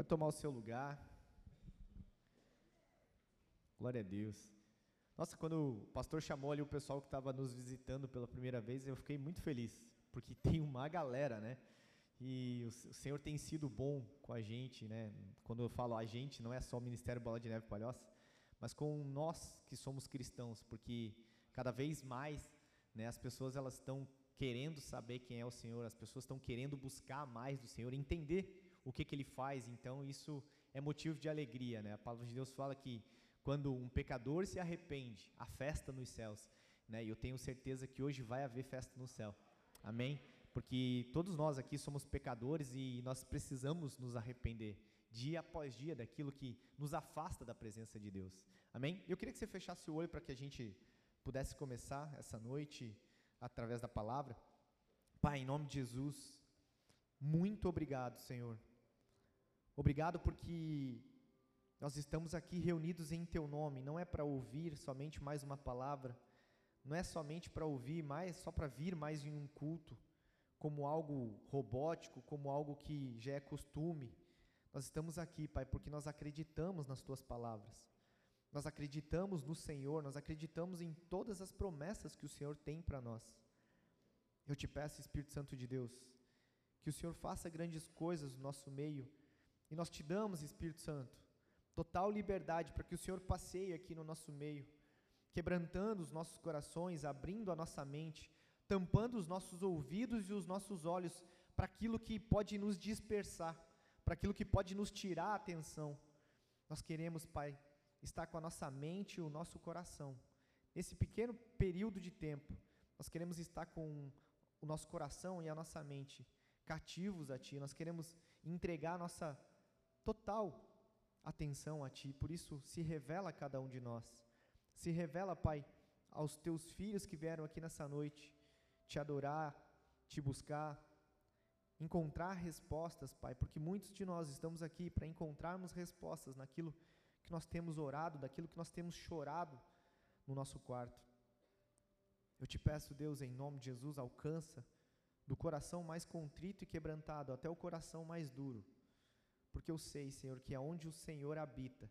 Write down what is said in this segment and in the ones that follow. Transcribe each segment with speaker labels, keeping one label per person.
Speaker 1: Pode tomar o seu lugar. Glória a Deus. Nossa, quando o pastor chamou ali o pessoal que estava nos visitando pela primeira vez, eu fiquei muito feliz, porque tem uma galera, né? E o Senhor tem sido bom com a gente, né? Quando eu falo a gente, não é só o Ministério Bola de Neve Palhoça, mas com nós que somos cristãos, porque cada vez mais, né, as pessoas elas estão querendo saber quem é o Senhor, as pessoas estão querendo buscar mais do Senhor, entender o que, que Ele faz, então isso é motivo de alegria, né? A palavra de Deus fala que quando um pecador se arrepende, há festa nos céus, né? E eu tenho certeza que hoje vai haver festa no céu, amém? Porque todos nós aqui somos pecadores e nós precisamos nos arrepender dia após dia daquilo que nos afasta da presença de Deus, amém? Eu queria que você fechasse o olho para que a gente pudesse começar essa noite através da palavra. Pai, em nome de Jesus, muito obrigado, Senhor Obrigado porque nós estamos aqui reunidos em Teu nome, não é para ouvir somente mais uma palavra, não é somente para ouvir mais, só para vir mais em um culto, como algo robótico, como algo que já é costume. Nós estamos aqui, Pai, porque nós acreditamos nas Tuas palavras. Nós acreditamos no Senhor, nós acreditamos em todas as promessas que o Senhor tem para nós. Eu te peço, Espírito Santo de Deus, que o Senhor faça grandes coisas no nosso meio e nós te damos, Espírito Santo, total liberdade para que o Senhor passeie aqui no nosso meio, quebrantando os nossos corações, abrindo a nossa mente, tampando os nossos ouvidos e os nossos olhos para aquilo que pode nos dispersar, para aquilo que pode nos tirar a atenção. Nós queremos, Pai, estar com a nossa mente e o nosso coração. Nesse pequeno período de tempo, nós queremos estar com o nosso coração e a nossa mente cativos a Ti. Nós queremos entregar a nossa total atenção a Ti. Por isso, se revela a cada um de nós. Se revela, Pai, aos Teus filhos que vieram aqui nessa noite te adorar, te buscar, encontrar respostas, Pai, porque muitos de nós estamos aqui para encontrarmos respostas naquilo que nós temos orado, daquilo que nós temos chorado no nosso quarto. Eu te peço, Deus, em nome de Jesus, alcança do coração mais contrito e quebrantado até o coração mais duro porque eu sei, Senhor, que aonde o Senhor habita,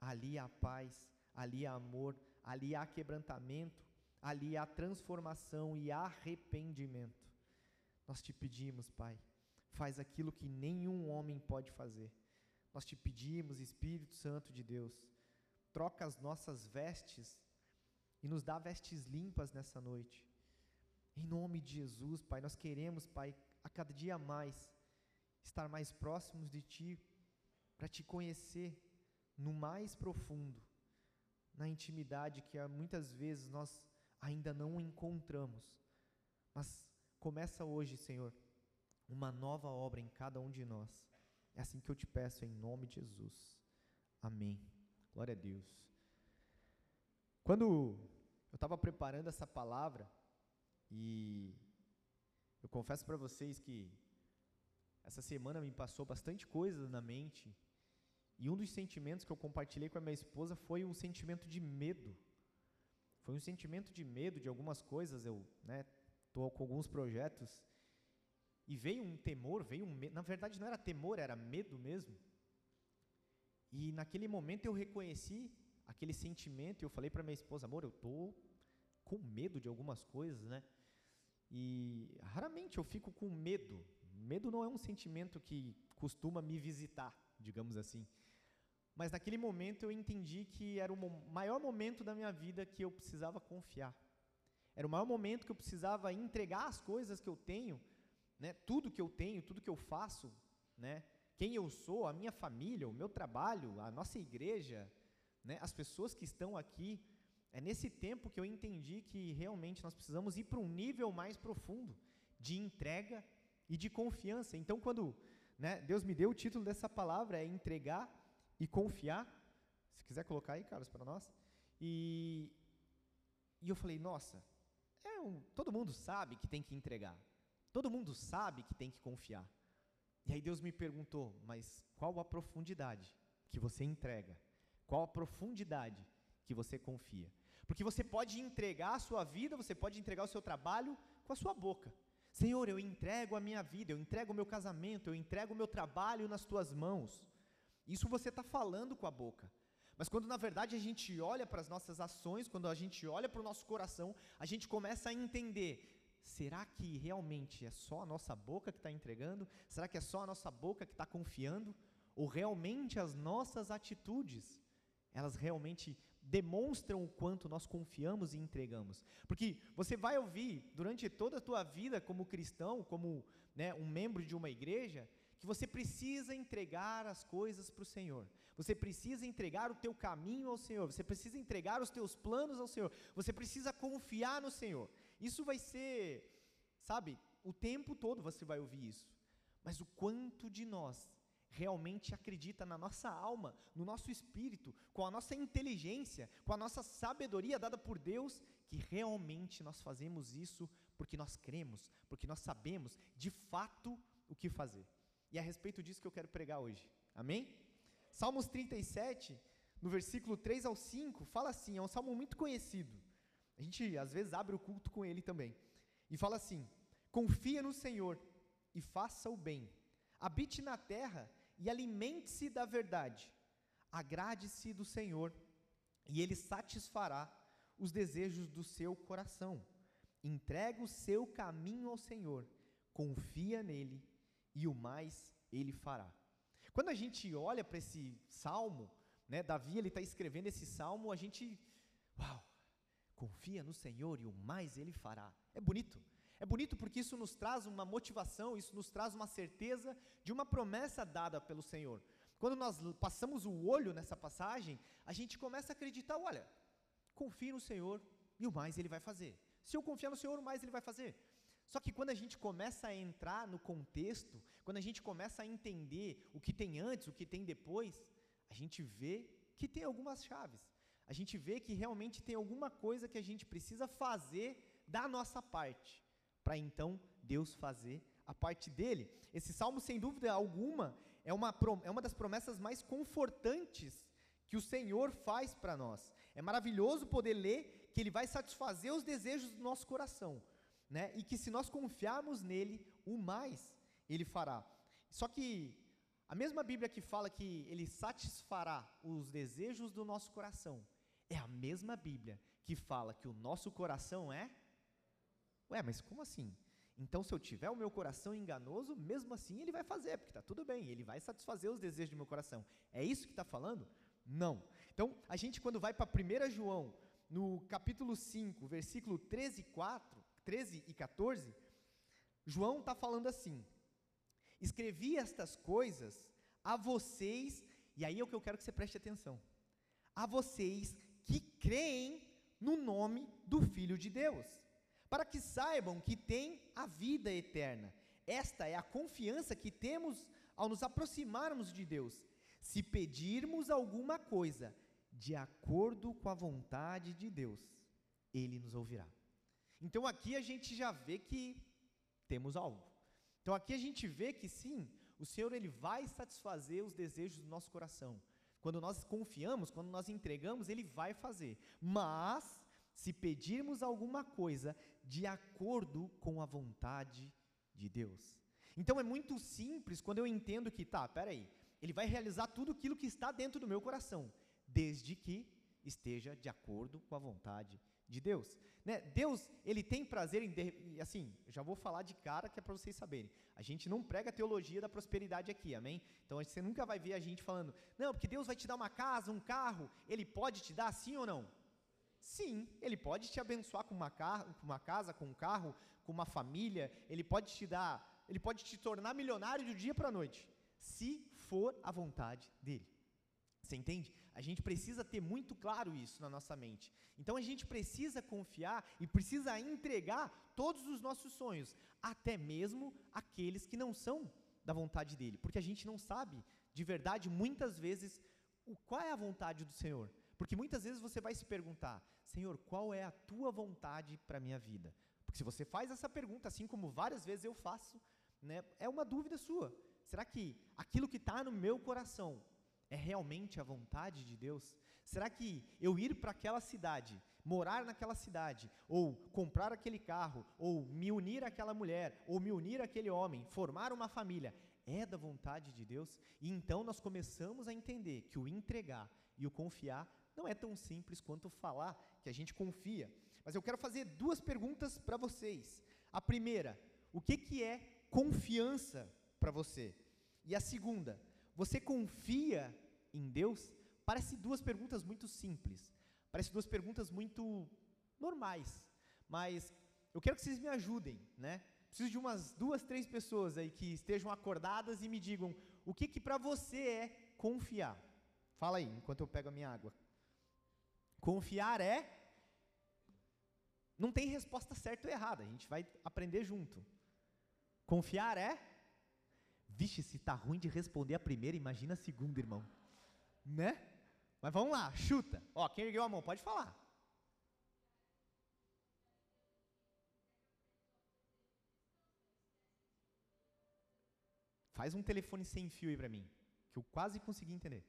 Speaker 1: ali há paz, ali há amor, ali há quebrantamento, ali há transformação e arrependimento. Nós te pedimos, Pai, faz aquilo que nenhum homem pode fazer. Nós te pedimos, Espírito Santo de Deus, troca as nossas vestes e nos dá vestes limpas nessa noite. Em nome de Jesus, Pai, nós queremos, Pai, a cada dia mais estar mais próximos de Ti, para te conhecer no mais profundo, na intimidade que muitas vezes nós ainda não encontramos. Mas começa hoje, Senhor, uma nova obra em cada um de nós. É assim que eu te peço em nome de Jesus. Amém. Glória a Deus. Quando eu estava preparando essa palavra, e eu confesso para vocês que essa semana me passou bastante coisa na mente. E um dos sentimentos que eu compartilhei com a minha esposa foi um sentimento de medo. Foi um sentimento de medo de algumas coisas. Eu estou né, com alguns projetos. E veio um temor, veio um medo. Na verdade, não era temor, era medo mesmo. E naquele momento eu reconheci aquele sentimento. E eu falei para minha esposa: amor, eu estou com medo de algumas coisas, né? E raramente eu fico com medo Medo não é um sentimento que costuma me visitar, digamos assim. Mas naquele momento eu entendi que era o maior momento da minha vida que eu precisava confiar. Era o maior momento que eu precisava entregar as coisas que eu tenho, né, tudo que eu tenho, tudo que eu faço, né, quem eu sou, a minha família, o meu trabalho, a nossa igreja, né, as pessoas que estão aqui. É nesse tempo que eu entendi que realmente nós precisamos ir para um nível mais profundo de entrega e de confiança. Então, quando né, Deus me deu o título dessa palavra, é entregar e confiar. Se quiser colocar aí, Carlos, para nós. E, e eu falei, nossa, é um, todo mundo sabe que tem que entregar. Todo mundo sabe que tem que confiar. E aí Deus me perguntou, mas qual a profundidade que você entrega? Qual a profundidade que você confia? Porque você pode entregar a sua vida, você pode entregar o seu trabalho com a sua boca. Senhor, eu entrego a minha vida, eu entrego o meu casamento, eu entrego o meu trabalho nas tuas mãos. Isso você está falando com a boca. Mas quando na verdade a gente olha para as nossas ações, quando a gente olha para o nosso coração, a gente começa a entender: será que realmente é só a nossa boca que está entregando? Será que é só a nossa boca que está confiando? Ou realmente as nossas atitudes, elas realmente demonstram o quanto nós confiamos e entregamos? Porque você vai ouvir durante toda a tua vida como cristão, como né, um membro de uma igreja, que você precisa entregar as coisas para o Senhor. Você precisa entregar o teu caminho ao Senhor. Você precisa entregar os teus planos ao Senhor. Você precisa confiar no Senhor. Isso vai ser, sabe, o tempo todo você vai ouvir isso. Mas o quanto de nós realmente acredita na nossa alma, no nosso espírito, com a nossa inteligência, com a nossa sabedoria dada por Deus, que realmente nós fazemos isso porque nós cremos, porque nós sabemos de fato o que fazer. E é a respeito disso que eu quero pregar hoje. Amém? Salmos 37, no versículo 3 ao 5, fala assim: é um salmo muito conhecido. A gente às vezes abre o culto com ele também. E fala assim: Confia no Senhor e faça o bem. Habite na terra e alimente-se da verdade. Agrade-se do Senhor e ele satisfará os desejos do seu coração. Entrega o seu caminho ao Senhor, confia nele e o mais ele fará. Quando a gente olha para esse salmo, né, Davi ele está escrevendo esse salmo, a gente, uau, confia no Senhor e o mais Ele fará. É bonito. É bonito porque isso nos traz uma motivação, isso nos traz uma certeza de uma promessa dada pelo Senhor. Quando nós passamos o olho nessa passagem, a gente começa a acreditar: olha, confie no Senhor e o mais Ele vai fazer. Se eu confiar no Senhor, o mais Ele vai fazer. Só que quando a gente começa a entrar no contexto, quando a gente começa a entender o que tem antes, o que tem depois, a gente vê que tem algumas chaves. A gente vê que realmente tem alguma coisa que a gente precisa fazer da nossa parte, para então Deus fazer a parte dele. Esse salmo, sem dúvida alguma, é uma, é uma das promessas mais confortantes que o Senhor faz para nós. É maravilhoso poder ler que Ele vai satisfazer os desejos do nosso coração né? E que se nós confiarmos nele, o mais ele fará. Só que a mesma Bíblia que fala que ele satisfará os desejos do nosso coração, é a mesma Bíblia que fala que o nosso coração é Ué, mas como assim? Então, se eu tiver o meu coração enganoso, mesmo assim ele vai fazer, porque está tudo bem, ele vai satisfazer os desejos do meu coração. É isso que está falando? Não. Então, a gente, quando vai para 1 João, no capítulo 5, versículo 13 e 4, 13 e 14, João está falando assim: Escrevi estas coisas a vocês, e aí é o que eu quero que você preste atenção, a vocês que creem no nome do Filho de Deus, para que saibam que têm a vida eterna. Esta é a confiança que temos ao nos aproximarmos de Deus. Se pedirmos alguma coisa de acordo com a vontade de Deus, Ele nos ouvirá. Então aqui a gente já vê que temos algo. Então aqui a gente vê que sim, o Senhor ele vai satisfazer os desejos do nosso coração. Quando nós confiamos, quando nós entregamos, ele vai fazer. Mas se pedirmos alguma coisa de acordo com a vontade de Deus. Então é muito simples quando eu entendo que, tá, peraí, ele vai realizar tudo aquilo que está dentro do meu coração, desde que esteja de acordo com a vontade de Deus. Né? Deus, ele tem prazer em, assim, já vou falar de cara que é para vocês saberem. A gente não prega a teologia da prosperidade aqui, amém? Então você nunca vai ver a gente falando, não, porque Deus vai te dar uma casa, um carro, ele pode te dar sim ou não? Sim, ele pode te abençoar com uma, com uma casa, com um carro, com uma família, ele pode te dar, ele pode te tornar milionário do dia para a noite, se for a vontade dele. Você entende? A gente precisa ter muito claro isso na nossa mente. Então a gente precisa confiar e precisa entregar todos os nossos sonhos, até mesmo aqueles que não são da vontade dele, porque a gente não sabe de verdade muitas vezes o, qual é a vontade do Senhor. Porque muitas vezes você vai se perguntar: Senhor, qual é a tua vontade para a minha vida? Porque se você faz essa pergunta, assim como várias vezes eu faço, né, é uma dúvida sua. Será que aquilo que está no meu coração é realmente a vontade de Deus? Será que eu ir para aquela cidade, morar naquela cidade, ou comprar aquele carro, ou me unir àquela mulher, ou me unir àquele homem, formar uma família, é da vontade de Deus? E então nós começamos a entender que o entregar e o confiar não é tão simples quanto falar que a gente confia. Mas eu quero fazer duas perguntas para vocês. A primeira, o que, que é confiança para você? E a segunda, você confia em Deus? Parece duas perguntas muito simples, parece duas perguntas muito normais, mas eu quero que vocês me ajudem, né? Preciso de umas duas, três pessoas aí que estejam acordadas e me digam o que que para você é confiar. Fala aí, enquanto eu pego a minha água. Confiar é não tem resposta certa ou errada, a gente vai aprender junto. Confiar é Vixe, se tá ruim de responder a primeira, imagina a segunda, irmão. Né? Mas vamos lá, chuta. Ó, quem ergueu a mão, pode falar. Faz um telefone sem fio aí para mim, que eu quase consegui entender.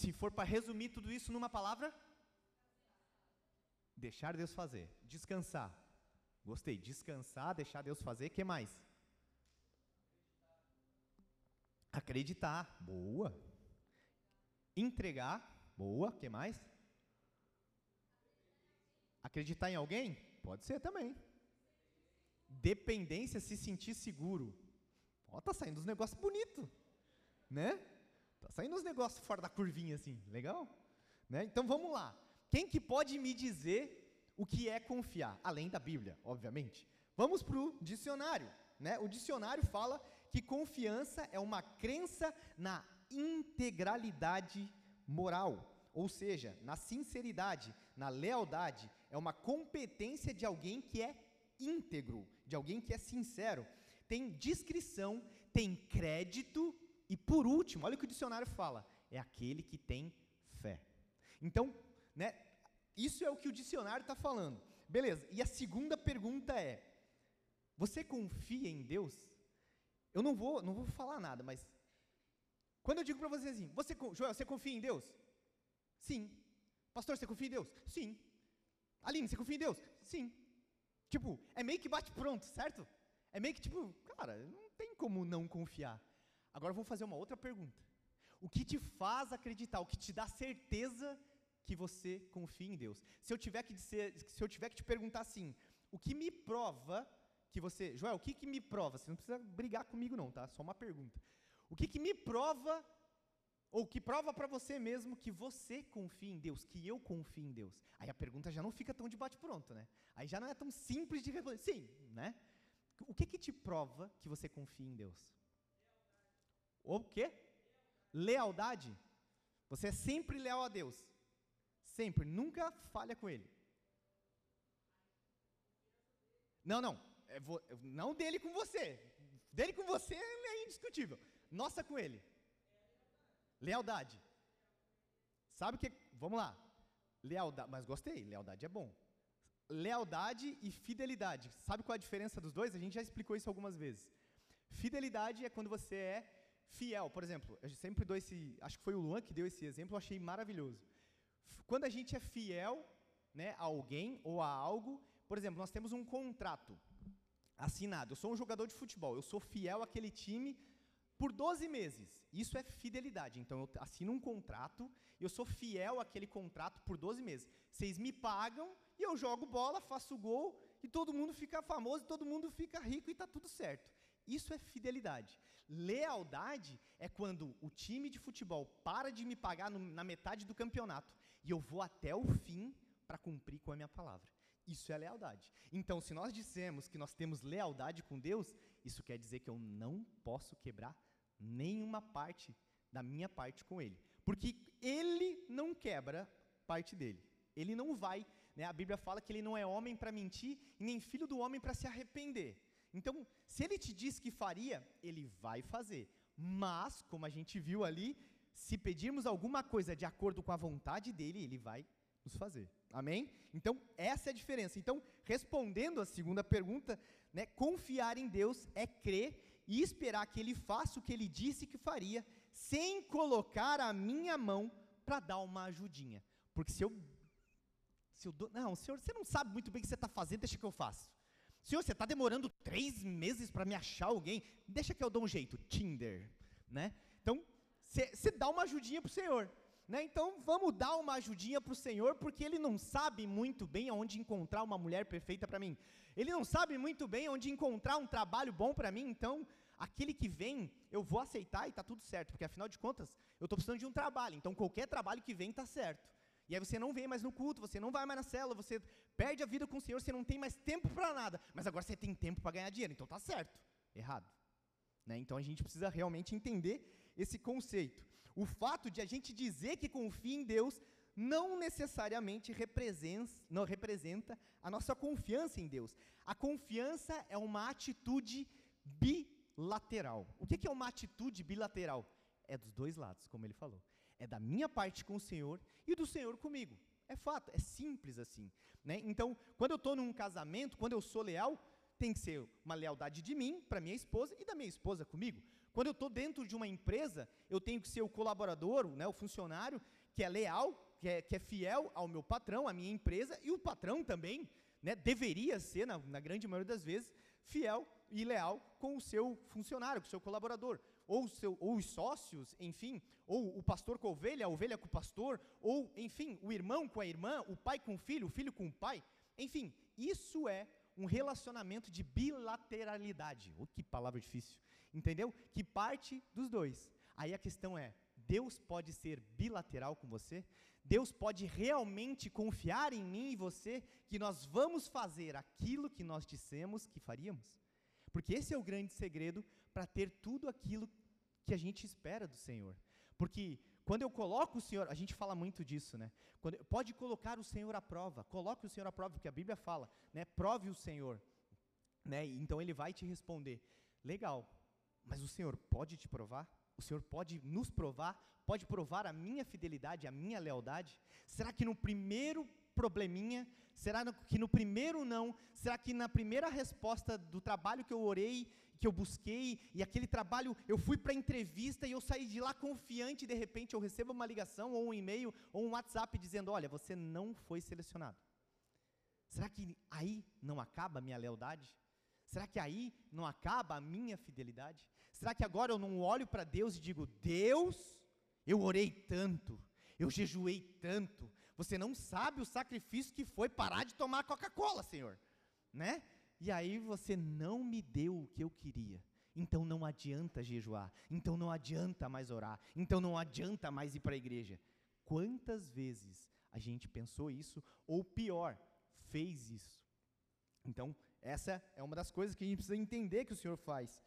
Speaker 1: Se for para resumir tudo isso numa palavra? Deixar Deus fazer. Descansar. Gostei. Descansar, deixar Deus fazer. que mais? Acreditar. Boa. Entregar. Boa. que mais? Acreditar em alguém? Pode ser também. Dependência, se sentir seguro. Ó, tá saindo uns negócios bonitos, né? Tá saindo uns negócios fora da curvinha assim, legal? Né? Então vamos lá. Quem que pode me dizer o que é confiar? Além da Bíblia, obviamente. Vamos para o dicionário. Né? O dicionário fala que confiança é uma crença na integralidade moral, ou seja, na sinceridade, na lealdade. É uma competência de alguém que é íntegro, de alguém que é sincero. Tem discrição, tem crédito e por último, olha o que o dicionário fala: é aquele que tem fé. Então, né, isso é o que o dicionário está falando. Beleza, e a segunda pergunta é: você confia em Deus? Eu não vou, não vou falar nada, mas quando eu digo para você assim, você, Joel, você confia em Deus? Sim. Pastor, você confia em Deus? Sim. Aline, você confia em Deus? Sim. Tipo, é meio que bate pronto, certo? É meio que tipo, cara, não tem como não confiar. Agora vou fazer uma outra pergunta. O que te faz acreditar, o que te dá certeza que você confia em Deus? Se eu tiver que dizer, se eu tiver que te perguntar assim, o que me prova que você, Joel, o que que me prova? Você não precisa brigar comigo não, tá? Só uma pergunta. O que que me prova ou que prova para você mesmo que você confia em Deus, que eu confio em Deus? Aí a pergunta já não fica tão de bate pronto, né? Aí já não é tão simples de responder. Sim, né? O que que te prova que você confia em Deus? O quê? Lealdade. Você é sempre leal a Deus. Sempre, nunca falha com Ele. Não, não. É vo, não dele com você. Dele com você é indiscutível. Nossa com Ele. Lealdade. Sabe o que? Vamos lá. Lealdade, mas gostei, lealdade é bom. Lealdade e fidelidade. Sabe qual é a diferença dos dois? A gente já explicou isso algumas vezes. Fidelidade é quando você é fiel, por exemplo, eu sempre dou esse, acho que foi o Luan que deu esse exemplo, eu achei maravilhoso. Quando a gente é fiel, né, a alguém ou a algo, por exemplo, nós temos um contrato assinado. Eu sou um jogador de futebol, eu sou fiel àquele time por 12 meses. Isso é fidelidade. Então eu assino um contrato, eu sou fiel àquele contrato por 12 meses. Vocês me pagam e eu jogo bola, faço gol e todo mundo fica famoso, todo mundo fica rico e está tudo certo. Isso é fidelidade. Lealdade é quando o time de futebol para de me pagar no, na metade do campeonato e eu vou até o fim para cumprir com a minha palavra. Isso é lealdade. Então, se nós dissemos que nós temos lealdade com Deus, isso quer dizer que eu não posso quebrar nenhuma parte da minha parte com Ele. Porque Ele não quebra parte dele. Ele não vai. Né? A Bíblia fala que Ele não é homem para mentir e nem filho do homem para se arrepender. Então, se ele te diz que faria, ele vai fazer. Mas, como a gente viu ali, se pedirmos alguma coisa de acordo com a vontade dele, ele vai
Speaker 2: nos fazer. Amém? Então, essa é a diferença. Então, respondendo a segunda pergunta, né, confiar em Deus é crer e esperar que Ele faça o que Ele disse que faria, sem colocar a minha mão para dar uma ajudinha. Porque se eu, se eu dou, não, Senhor, você não sabe muito bem o que você está fazendo, deixa que eu faço. Senhor, você está demorando três meses para me achar alguém, deixa que eu dou um jeito. Tinder, né? Então, você dá uma ajudinha para o Senhor. Né? Então vamos dar uma ajudinha para o Senhor, porque Ele não sabe muito bem onde encontrar uma mulher perfeita para mim. Ele não sabe muito bem onde encontrar um trabalho bom para mim, então aquele que vem, eu vou aceitar e está tudo certo, porque afinal de contas, eu estou precisando de um trabalho, então qualquer trabalho que vem está certo. E aí você não vem mais no culto, você não vai mais na célula, você perde a vida com o Senhor, você não tem mais tempo para nada, mas agora você tem tempo para ganhar dinheiro, então está certo. Errado. Né? Então a gente precisa realmente entender esse conceito. O fato de a gente dizer que confia em Deus não necessariamente não representa a nossa confiança em Deus. A confiança é uma atitude bilateral. O que é uma atitude bilateral? É dos dois lados, como ele falou. É da minha parte com o Senhor e do Senhor comigo. É fato, é simples assim. Né? Então, quando eu estou num casamento, quando eu sou leal, tem que ser uma lealdade de mim para minha esposa e da minha esposa comigo. Quando eu estou dentro de uma empresa, eu tenho que ser o colaborador, né, o funcionário, que é leal, que é, que é fiel ao meu patrão, à minha empresa, e o patrão também né, deveria ser, na, na grande maioria das vezes, fiel e leal com o seu funcionário, com o seu colaborador, ou, seu, ou os sócios, enfim, ou o pastor com a ovelha, a ovelha com o pastor, ou, enfim, o irmão com a irmã, o pai com o filho, o filho com o pai. Enfim, isso é um relacionamento de bilateralidade. Oh, que palavra difícil entendeu? Que parte dos dois. Aí a questão é: Deus pode ser bilateral com você? Deus pode realmente confiar em mim e você que nós vamos fazer aquilo que nós dissemos que faríamos? Porque esse é o grande segredo para ter tudo aquilo que a gente espera do Senhor. Porque quando eu coloco o Senhor, a gente fala muito disso, né? Quando, pode colocar o Senhor à prova, coloque o Senhor à prova, porque a Bíblia fala, né? Prove o Senhor, né? Então ele vai te responder. Legal, mas o Senhor pode te provar? O Senhor pode nos provar? Pode provar a minha fidelidade, a minha lealdade? Será que no primeiro probleminha, será que no primeiro não, será que na primeira resposta do trabalho que eu orei, que eu busquei, e aquele trabalho eu fui para a entrevista e eu saí de lá confiante de repente eu recebo uma ligação ou um e-mail ou um WhatsApp dizendo: "Olha, você não foi selecionado". Será que aí não acaba a minha lealdade? Será que aí não acaba a minha fidelidade? Será que agora eu não olho para Deus e digo: Deus, eu orei tanto, eu jejuei tanto, você não sabe o sacrifício que foi parar de tomar Coca-Cola, Senhor, né? E aí você não me deu o que eu queria. Então não adianta jejuar, então não adianta mais orar, então não adianta mais ir para a igreja. Quantas vezes a gente pensou isso, ou pior, fez isso? Então, essa é uma das coisas que a gente precisa entender que o Senhor faz.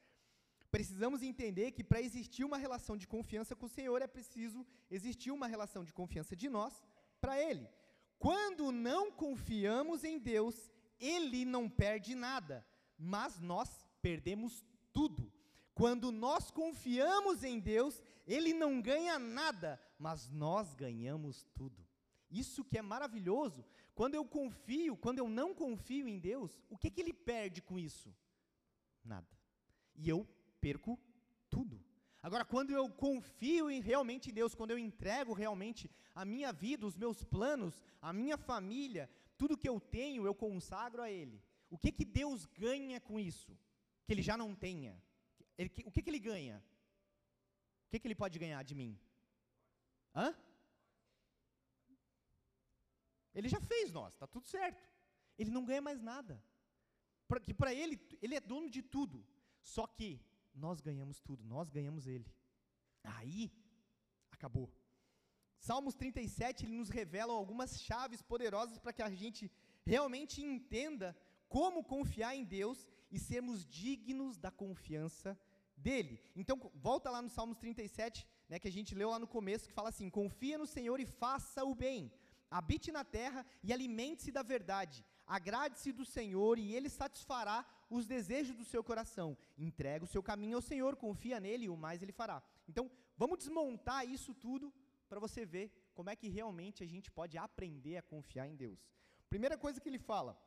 Speaker 2: Precisamos entender que para existir uma relação de confiança com o Senhor é preciso existir uma relação de confiança de nós para Ele. Quando não confiamos em Deus, Ele não perde nada, mas nós perdemos tudo. Quando nós confiamos em Deus, Ele não ganha nada, mas nós ganhamos tudo. Isso que é maravilhoso. Quando eu confio, quando eu não confio em Deus, o que, que Ele perde com isso? Nada. E eu perco. Agora, quando eu confio em, realmente em Deus, quando eu entrego realmente a minha vida, os meus planos, a minha família, tudo que eu tenho, eu consagro a Ele. O que, que Deus ganha com isso? Que Ele já não tenha. Ele, o que, que Ele ganha? O que, que Ele pode ganhar de mim? Hã? Ele já fez nós, está tudo certo. Ele não ganha mais nada. Porque para ele, ele é dono de tudo. Só que nós ganhamos tudo, nós ganhamos ele. Aí, acabou. Salmos 37, ele nos revela algumas chaves poderosas para que a gente realmente entenda como confiar em Deus e sermos dignos da confiança dele. Então, volta lá no Salmos 37, né, que a gente leu lá no começo, que fala assim: Confia no Senhor e faça o bem, habite na terra e alimente-se da verdade, agrade-se do Senhor e ele satisfará os desejos do seu coração. Entrega o seu caminho ao Senhor, confia nele e o mais ele fará. Então, vamos desmontar isso tudo para você ver como é que realmente a gente pode aprender a confiar em Deus. Primeira coisa que ele fala,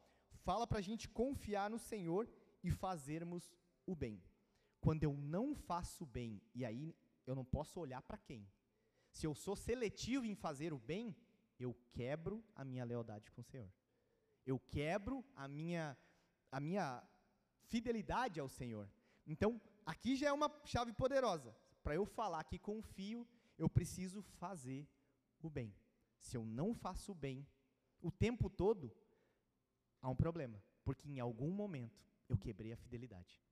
Speaker 2: fala para a gente confiar no Senhor e fazermos o bem. Quando eu não faço bem, e aí eu não posso olhar para quem. Se eu sou seletivo em fazer o bem, eu quebro a minha lealdade com o Senhor. Eu quebro a minha, a minha fidelidade ao Senhor. Então, aqui já é uma chave poderosa. Para eu falar que confio, eu preciso fazer o bem. Se eu não faço o bem o tempo todo, há um problema, porque em algum momento eu quebrei a fidelidade.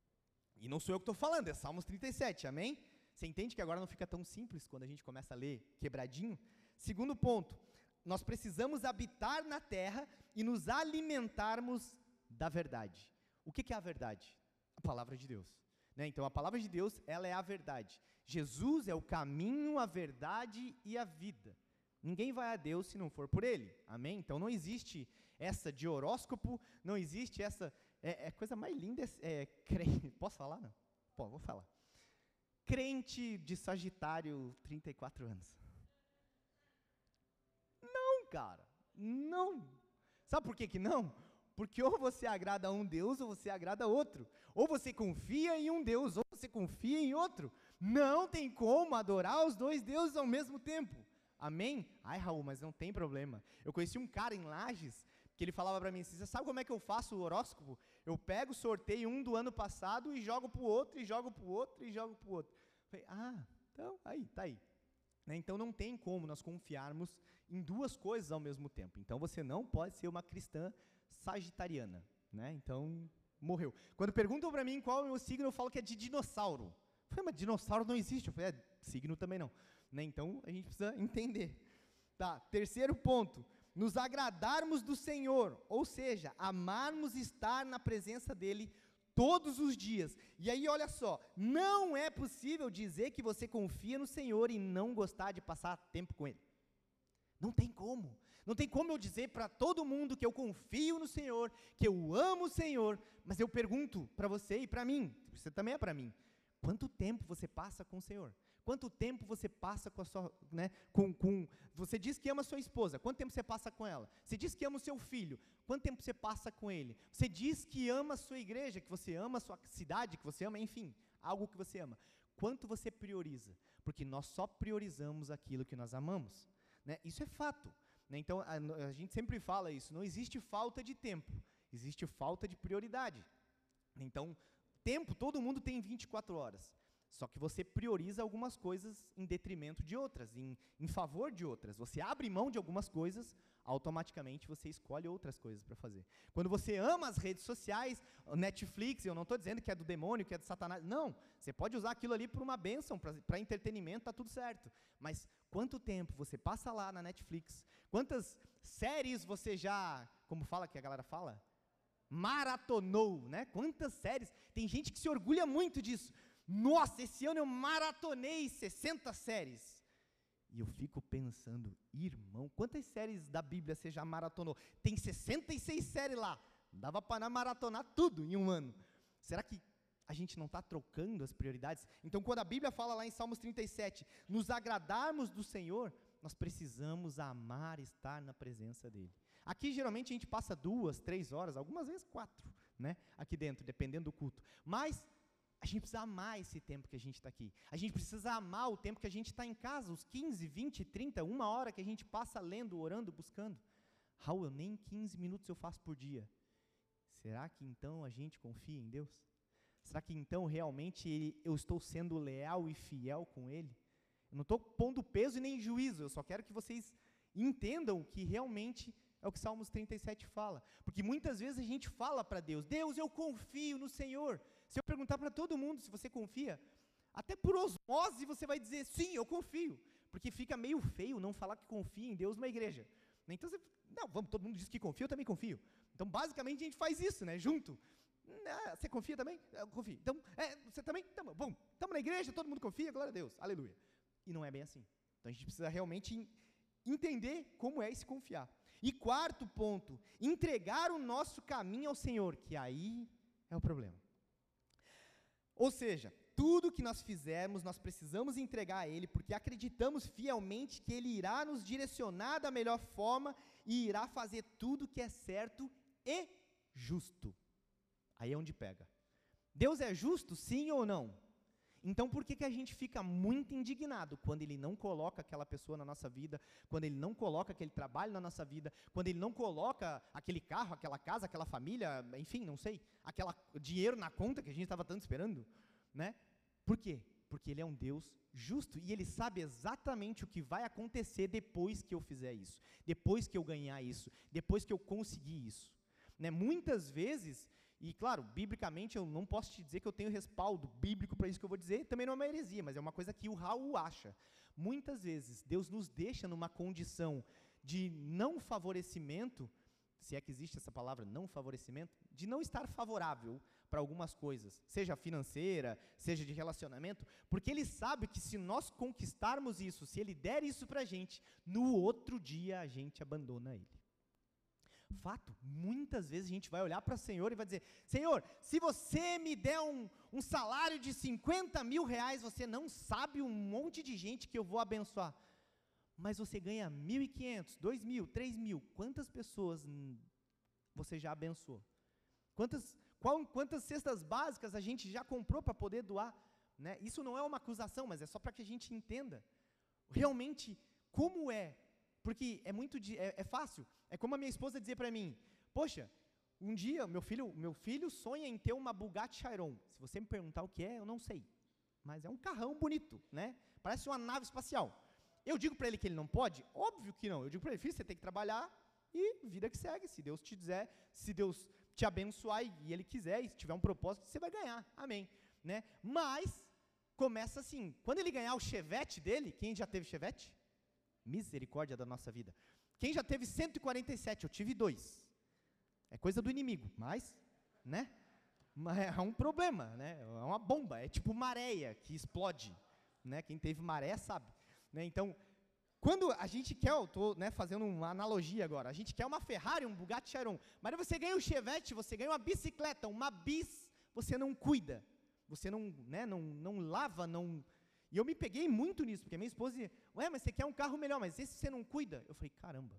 Speaker 2: E não sou eu que estou falando, é Salmos 37, amém? Você entende que agora não fica tão simples quando a gente começa a ler quebradinho? Segundo ponto, nós precisamos habitar na terra e nos alimentarmos da verdade. O que, que é a verdade? A palavra de Deus. Né? Então, a palavra de Deus, ela é a verdade. Jesus é o caminho, a verdade e a vida. Ninguém vai a Deus se não for por Ele. Amém? Então, não existe essa de horóscopo, não existe essa. É, é coisa mais linda. É, crente, posso falar? Não? Pô, vou falar. Crente de Sagitário, 34 anos. Não, cara. Não. Sabe por que, que não? Porque ou você agrada a um Deus ou você agrada a outro. Ou você confia em um Deus ou você confia em outro. Não tem como adorar os dois deuses ao mesmo tempo. Amém? Ai, Raul, mas não tem problema. Eu conheci um cara em Lages que ele falava para mim assim: Você sabe como é que eu faço o horóscopo? Eu pego, sorteio um do ano passado e jogo para o outro, e jogo para o outro, e jogo para o outro. Falei, ah, então, aí, tá aí. Né? Então não tem como nós confiarmos em duas coisas ao mesmo tempo. Então você não pode ser uma cristã sagitariana. Né? Então, morreu. Quando perguntam para mim qual é o meu signo, eu falo que é de dinossauro. Eu falei, mas dinossauro não existe. Eu falei, é, signo também não. Né? Então, a gente precisa entender. Tá, terceiro ponto, nos agradarmos do Senhor, ou seja, amarmos estar na presença dEle todos os dias. E aí, olha só, não é possível dizer que você confia no Senhor e não gostar de passar tempo com Ele. Não tem como. Não tem como eu dizer para todo mundo que eu confio no Senhor, que eu amo o Senhor, mas eu pergunto para você e para mim, você também é para mim, quanto tempo você passa com o Senhor? Quanto tempo você passa com a sua, né, com, com, você diz que ama a sua esposa, quanto tempo você passa com ela? Você diz que ama o seu filho, quanto tempo você passa com ele? Você diz que ama a sua igreja, que você ama a sua cidade, que você ama, enfim, algo que você ama. Quanto você prioriza? Porque nós só priorizamos aquilo que nós amamos. Né? Isso é fato. Né? Então, a, a gente sempre fala isso, não existe falta de tempo, existe falta de prioridade. Então, tempo, todo mundo tem 24 horas. Só que você prioriza algumas coisas em detrimento de outras, em, em favor de outras. Você abre mão de algumas coisas, automaticamente você escolhe outras coisas para fazer. Quando você ama as redes sociais, Netflix, eu não estou dizendo que é do demônio, que é do satanás. Não, você pode usar aquilo ali para uma bênção, para entretenimento, está tudo certo. Mas quanto tempo você passa lá na Netflix? Quantas séries você já, como fala que a galera fala? Maratonou, né? Quantas séries? Tem gente que se orgulha muito disso. Nossa, esse ano eu maratonei 60 séries. E eu fico pensando, irmão, quantas séries da Bíblia você já maratonou? Tem 66 séries lá. Dava para maratonar tudo em um ano. Será que a gente não está trocando as prioridades? Então, quando a Bíblia fala lá em Salmos 37, nos agradarmos do Senhor, nós precisamos amar estar na presença dEle. Aqui, geralmente, a gente passa duas, três horas, algumas vezes quatro, né? Aqui dentro, dependendo do culto. Mas a gente precisa amar esse tempo que a gente está aqui. A gente precisa amar o tempo que a gente está em casa, os 15, 20, 30, uma hora que a gente passa lendo, orando, buscando. Raul, nem 15 minutos eu faço por dia. Será que então a gente confia em Deus? Será que então realmente eu estou sendo leal e fiel com Ele? Eu não estou pondo peso e nem juízo, eu só quero que vocês entendam que realmente é o que Salmos 37 fala. Porque muitas vezes a gente fala para Deus: Deus, eu confio no Senhor. Se eu perguntar para todo mundo se você confia, até por osmose você vai dizer sim, eu confio. Porque fica meio feio não falar que confia em Deus numa igreja. Então você, não, vamos, todo mundo diz que confia, eu também confio. Então basicamente a gente faz isso, né, junto. Ah, você confia também? Eu confio. Então, é, você também? Tamo, bom, estamos na igreja, todo mundo confia, glória a Deus, aleluia. E não é bem assim. Então a gente precisa realmente entender como é esse confiar. E quarto ponto, entregar o nosso caminho ao Senhor, que aí é o problema. Ou seja, tudo que nós fizermos, nós precisamos entregar a Ele, porque acreditamos fielmente que Ele irá nos direcionar da melhor forma e irá fazer tudo que é certo e justo. Aí é onde pega. Deus é justo, sim ou não? Então por que, que a gente fica muito indignado quando ele não coloca aquela pessoa na nossa vida, quando ele não coloca aquele trabalho na nossa vida, quando ele não coloca aquele carro, aquela casa, aquela família, enfim, não sei, aquele dinheiro na conta que a gente estava tanto esperando, né? Por quê? Porque ele é um Deus justo e ele sabe exatamente o que vai acontecer depois que eu fizer isso, depois que eu ganhar isso, depois que eu conseguir isso. Né? Muitas vezes e claro, biblicamente eu não posso te dizer que eu tenho respaldo bíblico para isso que eu vou dizer, também não é uma heresia, mas é uma coisa que o Raul acha. Muitas vezes Deus nos deixa numa condição de não favorecimento, se é que existe essa palavra, não favorecimento, de não estar favorável para algumas coisas, seja financeira, seja de relacionamento, porque ele sabe que se nós conquistarmos isso, se ele der isso para a gente, no outro dia a gente abandona ele. Fato, muitas vezes a gente vai olhar para o Senhor e vai dizer: Senhor, se você me der um, um salário de 50 mil reais, você não sabe um monte de gente que eu vou abençoar. Mas você ganha 1.500, 2.000, 3.000. Quantas pessoas você já abençoou? Quantas, qual, quantas cestas básicas a gente já comprou para poder doar? Né? Isso não é uma acusação, mas é só para que a gente entenda realmente como é porque é muito é, é fácil. É como a minha esposa dizer para mim: "Poxa, um dia meu filho, meu filho sonha em ter uma Bugatti Chiron. Se você me perguntar o que é, eu não sei. Mas é um carrão bonito, né? Parece uma nave espacial. Eu digo para ele que ele não pode? Óbvio que não. Eu digo para ele, filho, você tem que trabalhar e vida que segue. Se Deus te dizer, se Deus te abençoar e ele quiser, e se tiver um propósito, você vai ganhar. Amém. Né? Mas começa assim, quando ele ganhar o chevette dele, quem já teve chevette? Misericórdia da nossa vida. Quem já teve 147? Eu tive dois. É coisa do inimigo, mas, né? É um problema, né? É uma bomba, é tipo maréia que explode, né? Quem teve maré sabe, né? Então, quando a gente quer, eu estou né, fazendo uma analogia agora, a gente quer uma Ferrari, um Bugatti Chiron, mas você ganha um Chevette, você ganha uma bicicleta, uma bis, você não cuida, você não, né, não, não lava, não e eu me peguei muito nisso, porque minha esposa ué, mas você quer um carro melhor, mas esse você não cuida? Eu falei, caramba,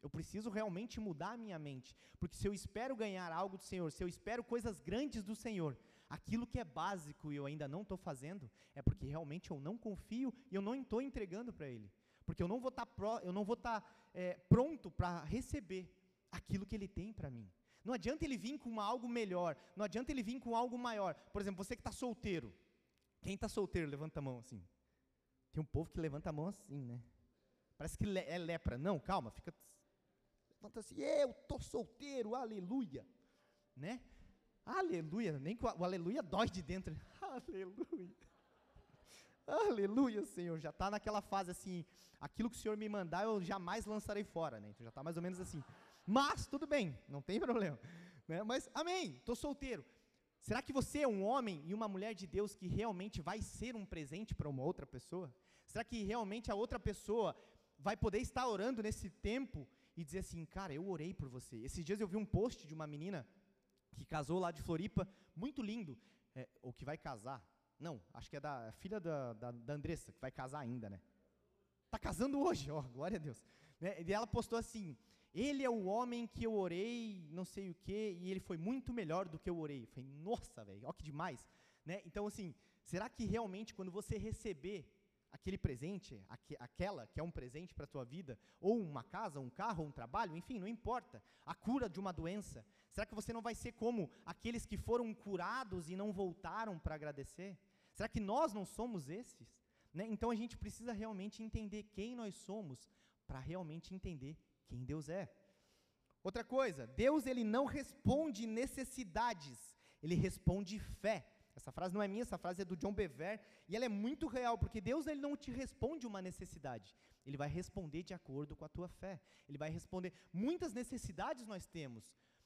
Speaker 2: eu preciso realmente mudar a minha mente, porque se eu espero ganhar algo do Senhor, se eu espero coisas grandes do Senhor, aquilo que é básico e eu ainda não estou fazendo, é porque realmente eu não confio e eu não estou entregando para Ele. Porque eu não vou estar tá tá, é, pronto para receber aquilo que Ele tem para mim. Não adianta ele vir com algo melhor, não adianta ele vir com algo maior. Por exemplo, você que está solteiro, quem está solteiro, levanta a mão assim. Tem um povo que levanta a mão assim, né? Parece que é lepra. Não, calma, fica. Levanta assim, eu tô solteiro, aleluia. Né? Aleluia, nem o aleluia dói de dentro. Aleluia. Aleluia, Senhor. Já está naquela fase assim, aquilo que o Senhor me mandar, eu jamais lançarei fora, né? Então já está mais ou menos assim. Mas tudo bem, não tem problema. Né? Mas amém, estou solteiro. Será que você é um homem e uma mulher de Deus que realmente vai ser um presente para uma outra pessoa? Será que realmente a outra pessoa vai poder estar orando nesse tempo e dizer assim, cara, eu orei por você? Esses dias eu vi um post de uma menina que casou lá de Floripa, muito lindo, é, ou que vai casar. Não, acho que é da filha da, da, da Andressa, que vai casar ainda, né? Está casando hoje, ó, glória a Deus. Né? E ela postou assim, ele é o homem que eu orei, não sei o quê, e ele foi muito melhor do que eu orei. Eu falei, nossa, velho, olha que demais. Né? Então, assim, será que realmente quando você receber aquele presente, aqu aquela que é um presente para a tua vida, ou uma casa, um carro, um trabalho, enfim, não importa, a cura de uma doença, será que você não vai ser como aqueles que foram curados e não voltaram para agradecer? Será que nós não somos esses? Né? Então a gente precisa realmente entender quem nós somos para realmente entender quem Deus é. Outra coisa, Deus ele não responde necessidades, ele responde fé. Essa frase não é minha, essa frase é do John Bever, e ela é muito real, porque Deus ele não te responde uma necessidade, ele vai responder de acordo com a tua fé. Ele vai responder. Muitas necessidades nós temos.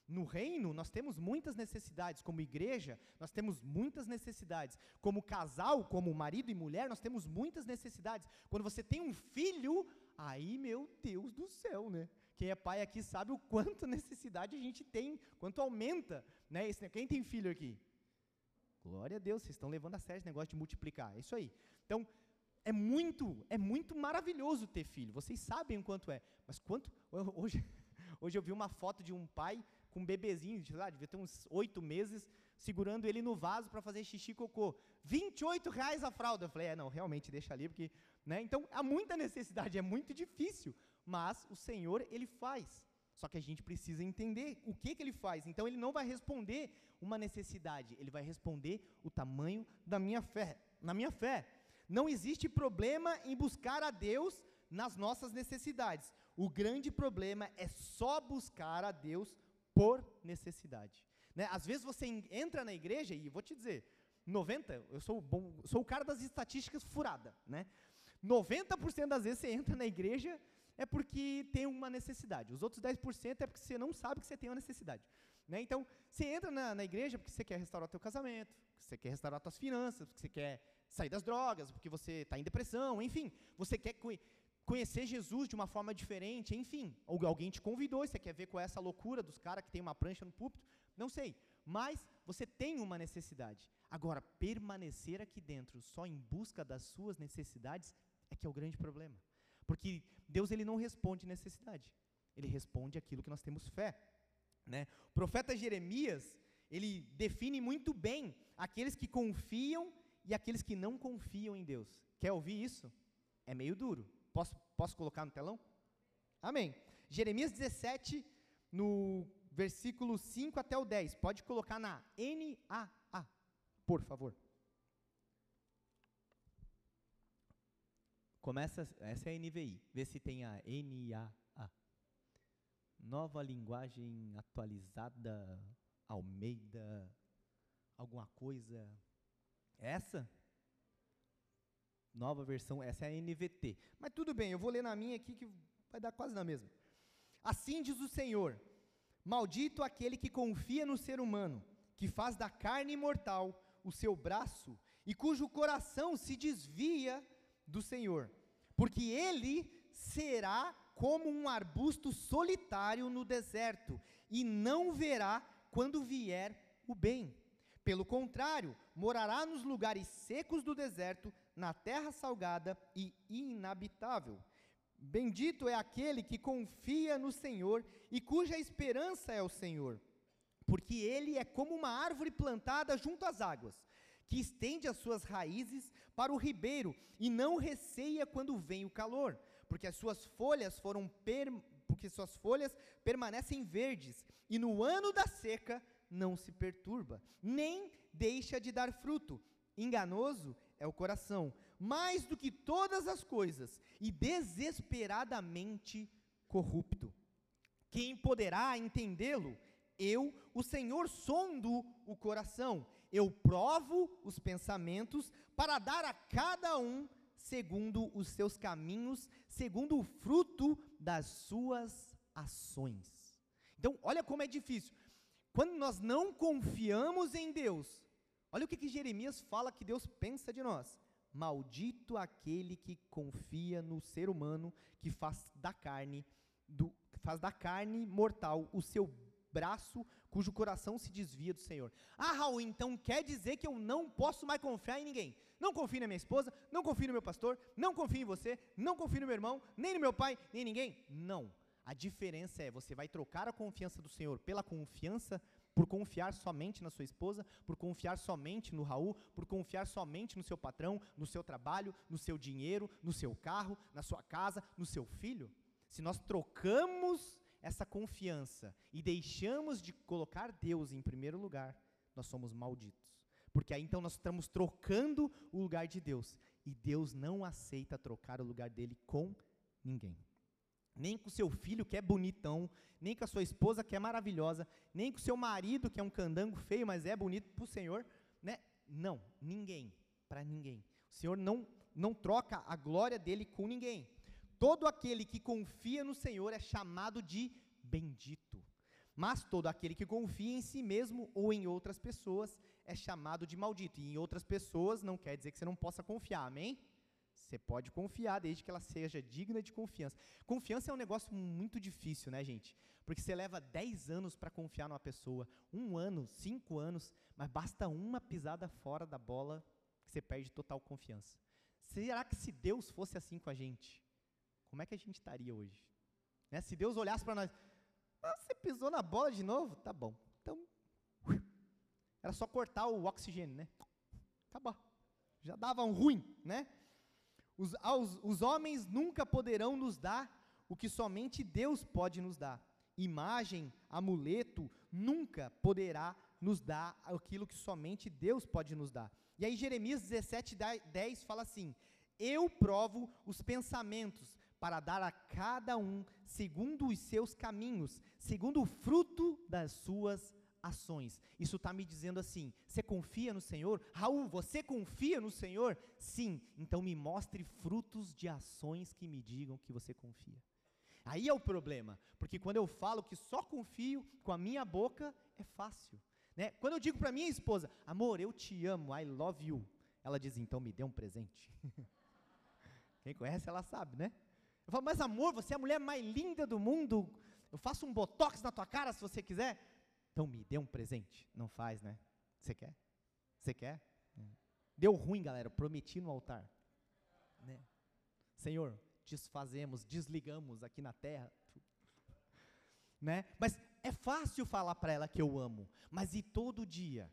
Speaker 2: No reino, nós temos muitas necessidades. Como igreja, nós temos muitas necessidades. Como casal, como marido e mulher, nós temos muitas necessidades. Quando você tem um filho, Aí, meu Deus do céu, né? Quem é pai aqui sabe o quanto necessidade a gente tem, quanto aumenta, né? Esse, quem tem filho aqui? Glória a Deus, vocês estão levando a sério esse negócio de multiplicar. É isso aí. Então, é muito, é muito maravilhoso ter filho. Vocês sabem o quanto é. Mas quanto. Hoje, hoje eu vi uma foto de um pai com um bebezinho, de lá, devia ter uns oito meses, segurando ele no vaso para fazer xixi e cocô. 28 reais a fralda. Eu falei, é, não, realmente, deixa ali, porque. Né? Então, há muita necessidade, é muito difícil. Mas o Senhor, Ele faz. Só que a gente precisa entender o que, que Ele faz. Então, Ele não vai responder uma necessidade, Ele vai responder o tamanho da minha fé. Na minha fé. Não existe problema em buscar a Deus nas nossas necessidades. O grande problema é só buscar a Deus por necessidade. Né? Às vezes você entra na igreja, e vou te dizer, 90, eu sou, bom, sou o cara das estatísticas furada, né? 90% das vezes você entra na igreja é porque tem uma necessidade. Os outros 10% é porque você não sabe que você tem uma necessidade. Né? Então, você entra na, na igreja porque você quer restaurar o teu casamento, porque você quer restaurar as suas finanças, porque você quer sair das drogas, porque você está em depressão, enfim. Você quer conhecer Jesus de uma forma diferente, enfim. Ou alguém te convidou, você quer ver com essa loucura dos caras que tem uma prancha no púlpito, não sei. Mas você tem uma necessidade. Agora, permanecer aqui dentro só em busca das suas necessidades é que é o grande problema. Porque Deus ele não responde necessidade. Ele responde aquilo que nós temos fé. Né? O profeta Jeremias, ele define muito bem aqueles que confiam e aqueles que não confiam em Deus. Quer ouvir isso? É meio duro. Posso, posso colocar no telão? Amém. Jeremias 17, no versículo 5 até o 10. Pode colocar na NAA, por favor. Começa, essa é a NVI. Vê se tem a NAA. Nova linguagem atualizada, Almeida, alguma coisa. Essa? Nova versão, essa é a NVT. Mas tudo bem, eu vou ler na minha aqui que vai dar quase na mesma. Assim diz o Senhor: Maldito aquele que confia no ser humano, que faz da carne mortal o seu braço e cujo coração se desvia do Senhor, porque ele será como um arbusto solitário no deserto e não verá quando vier o bem. Pelo contrário, morará nos lugares secos do deserto, na terra salgada e inabitável. Bendito é aquele que confia no Senhor e cuja esperança é o Senhor, porque ele é como uma árvore plantada junto às águas, que estende as suas raízes para o ribeiro e não receia quando vem o calor, porque as suas folhas foram per... porque suas folhas permanecem verdes e no ano da seca não se perturba, nem deixa de dar fruto. Enganoso é o coração, mais do que todas as coisas, e desesperadamente corrupto. Quem poderá entendê-lo? Eu, o Senhor, sondo o coração, eu provo os pensamentos para dar a cada um segundo os seus caminhos, segundo o fruto das suas ações. Então, olha como é difícil. Quando nós não confiamos em Deus, olha o que, que Jeremias fala que Deus pensa de nós. Maldito aquele que confia no ser humano, que faz da carne, do, faz da carne mortal o seu braço, cujo coração se desvia do Senhor. Ah, Raul, então quer dizer que eu não posso mais confiar em ninguém. Não confio na minha esposa, não confio no meu pastor, não confio em você, não confio no meu irmão, nem no meu pai, nem em ninguém. Não. A diferença é você vai trocar a confiança do Senhor pela confiança por confiar somente na sua esposa, por confiar somente no Raul, por confiar somente no seu patrão, no seu trabalho, no seu dinheiro, no seu carro, na sua casa, no seu filho. Se nós trocamos essa confiança e deixamos de colocar Deus em primeiro lugar, nós somos malditos. Porque aí então nós estamos trocando o lugar de Deus. E Deus não aceita trocar o lugar dele com ninguém nem com seu filho que é bonitão, nem com a sua esposa que é maravilhosa, nem com seu marido que é um candango feio, mas é bonito para o Senhor, né? Não, ninguém, para ninguém. O Senhor não não troca a glória dele com ninguém. Todo aquele que confia no Senhor é chamado de bendito. Mas todo aquele que confia em si mesmo ou em outras pessoas é chamado de maldito. E em outras pessoas não quer dizer que você não possa confiar, amém? Você pode confiar desde que ela seja digna de confiança. Confiança é um negócio muito difícil, né, gente? Porque você leva 10 anos para confiar numa pessoa, um ano, cinco anos, mas basta uma pisada fora da bola que você perde total confiança. Será que se Deus fosse assim com a gente, como é que a gente estaria hoje? Né? Se Deus olhasse para nós, ah, você pisou na bola de novo? Tá bom. Então, era só cortar o oxigênio, né? Acabou. Já dava um ruim, né? Os, aos, os homens nunca poderão nos dar o que somente Deus pode nos dar. Imagem, amuleto, nunca poderá nos dar aquilo que somente Deus pode nos dar. E aí, Jeremias 17, 10 fala assim: Eu provo os pensamentos para dar a cada um segundo os seus caminhos, segundo o fruto das suas ações. Isso está me dizendo assim: você confia no Senhor? Raul, você confia no Senhor? Sim, então me mostre frutos de ações que me digam que você confia. Aí é o problema, porque quando eu falo que só confio com a minha boca, é fácil. Né? Quando eu digo para minha esposa, amor, eu te amo, I love you, ela diz, então me dê um presente. Quem conhece, ela sabe, né? Eu falo, mas amor, você é a mulher mais linda do mundo, eu faço um botox na tua cara se você quiser. Então me dê um presente. Não faz, né? Você quer? Você quer? Deu ruim, galera. Prometi no altar. Né? Senhor, desfazemos, desligamos aqui na terra. Né? Mas é fácil falar para ela que eu amo. Mas e todo dia?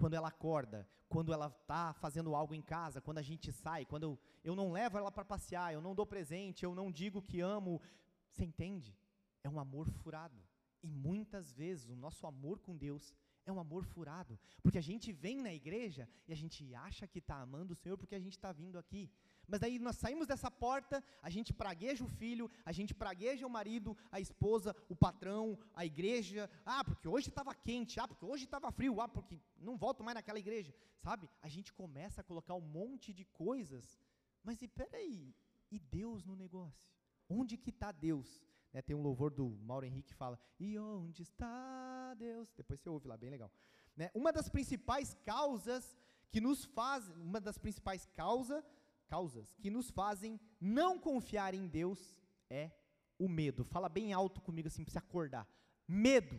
Speaker 2: Quando ela acorda, quando ela está fazendo algo em casa, quando a gente sai, quando eu, eu não levo ela para passear, eu não dou presente, eu não digo que amo. Você entende? É um amor furado. E muitas vezes o nosso amor com Deus é um amor furado, porque a gente vem na igreja e a gente acha que está amando o Senhor porque a gente está vindo aqui. Mas daí nós saímos dessa porta, a gente pragueja o filho, a gente pragueja o marido, a esposa, o patrão, a igreja. Ah, porque hoje estava quente, ah, porque hoje estava frio, ah, porque não volto mais naquela igreja. Sabe? A gente começa a colocar um monte de coisas. Mas e peraí, e Deus no negócio? Onde que está Deus? Né, tem um louvor do Mauro Henrique que fala: E onde está Deus? Depois você ouve lá, bem legal. Né, uma das principais causas que nos fazem, uma das principais causa, causas que nos fazem não confiar em Deus é o medo. Fala bem alto comigo assim para você acordar. Medo.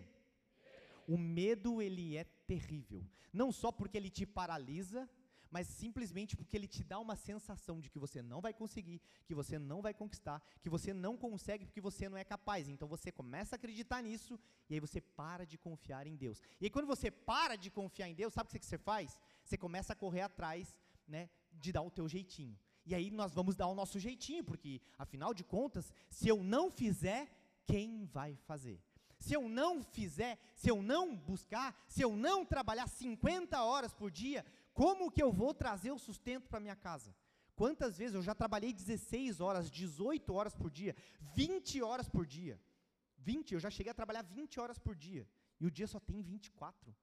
Speaker 2: O medo ele é terrível. Não só porque ele te paralisa, mas simplesmente porque ele te dá uma sensação de que você não vai conseguir, que você não vai conquistar, que você não consegue porque você não é capaz. Então você começa a acreditar nisso e aí você para de confiar em Deus. E aí quando você para de confiar em Deus, sabe o que você faz? Você começa a correr atrás, né, de dar o teu jeitinho. E aí nós vamos dar o nosso jeitinho, porque afinal de contas, se eu não fizer, quem vai fazer? se eu não fizer, se eu não buscar, se eu não trabalhar 50 horas por dia, como que eu vou trazer o sustento para minha casa? Quantas vezes eu já trabalhei 16 horas, 18 horas por dia, 20 horas por dia? 20, eu já cheguei a trabalhar 20 horas por dia. E o dia só tem 24.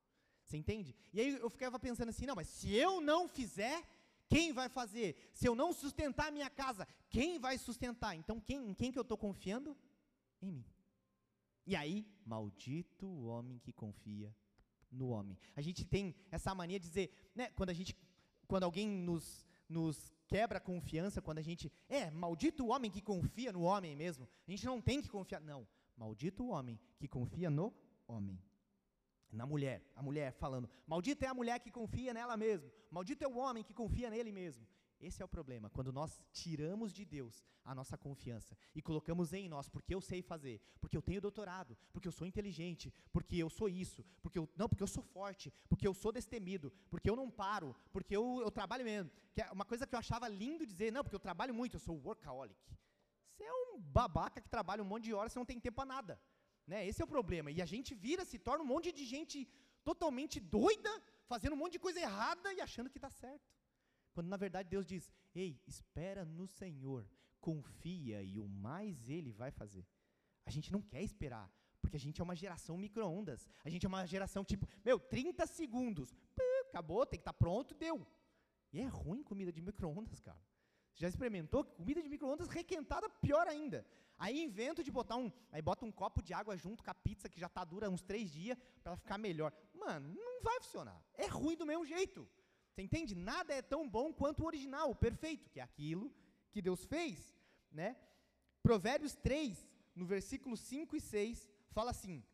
Speaker 2: Você entende? E aí eu ficava pensando assim, não, mas se eu não fizer, quem vai fazer? Se eu não sustentar a minha casa, quem vai sustentar? Então, quem, em quem que eu estou confiando? Em mim. E aí, maldito o homem que confia no homem. A gente tem essa mania de dizer, né, quando a gente, quando alguém nos, nos quebra a confiança, quando a gente, é, maldito o homem que confia no homem mesmo. A gente não tem que confiar, não. Maldito o homem que confia no homem. Na mulher, a mulher falando, maldito é a mulher que confia nela mesmo. Maldito é o homem que confia nele mesmo. Esse é o problema, quando nós tiramos de Deus a nossa confiança e colocamos em nós, porque eu sei fazer, porque eu tenho doutorado, porque eu sou inteligente, porque eu sou isso, porque eu, não, porque eu sou forte, porque eu sou destemido, porque eu não paro, porque eu, eu trabalho mesmo. Que é uma coisa que eu achava lindo dizer, não, porque eu trabalho muito, eu sou workaholic. Você é um babaca que trabalha um monte de horas, você não tem tempo para nada. Né? Esse é o problema. E a gente vira, se torna um monte de gente totalmente doida, fazendo um monte de coisa errada e achando que está certo. Quando na verdade Deus diz: Ei, espera no Senhor, confia e o mais Ele vai fazer. A gente não quer esperar, porque a gente é uma geração micro-ondas. A gente é uma geração tipo, meu, 30 segundos, acabou, tem que estar tá pronto, deu. E é ruim comida de micro-ondas, cara. Você já experimentou? Comida de micro-ondas requentada, pior ainda. Aí invento de botar um. Aí bota um copo de água junto com a pizza que já está dura uns três dias para ela ficar melhor. Mano, não vai funcionar. É ruim do mesmo jeito. Você entende? Nada é tão bom quanto o original, o perfeito, que é aquilo que Deus fez, né? Provérbios 3, no versículo 5 e 6, fala assim: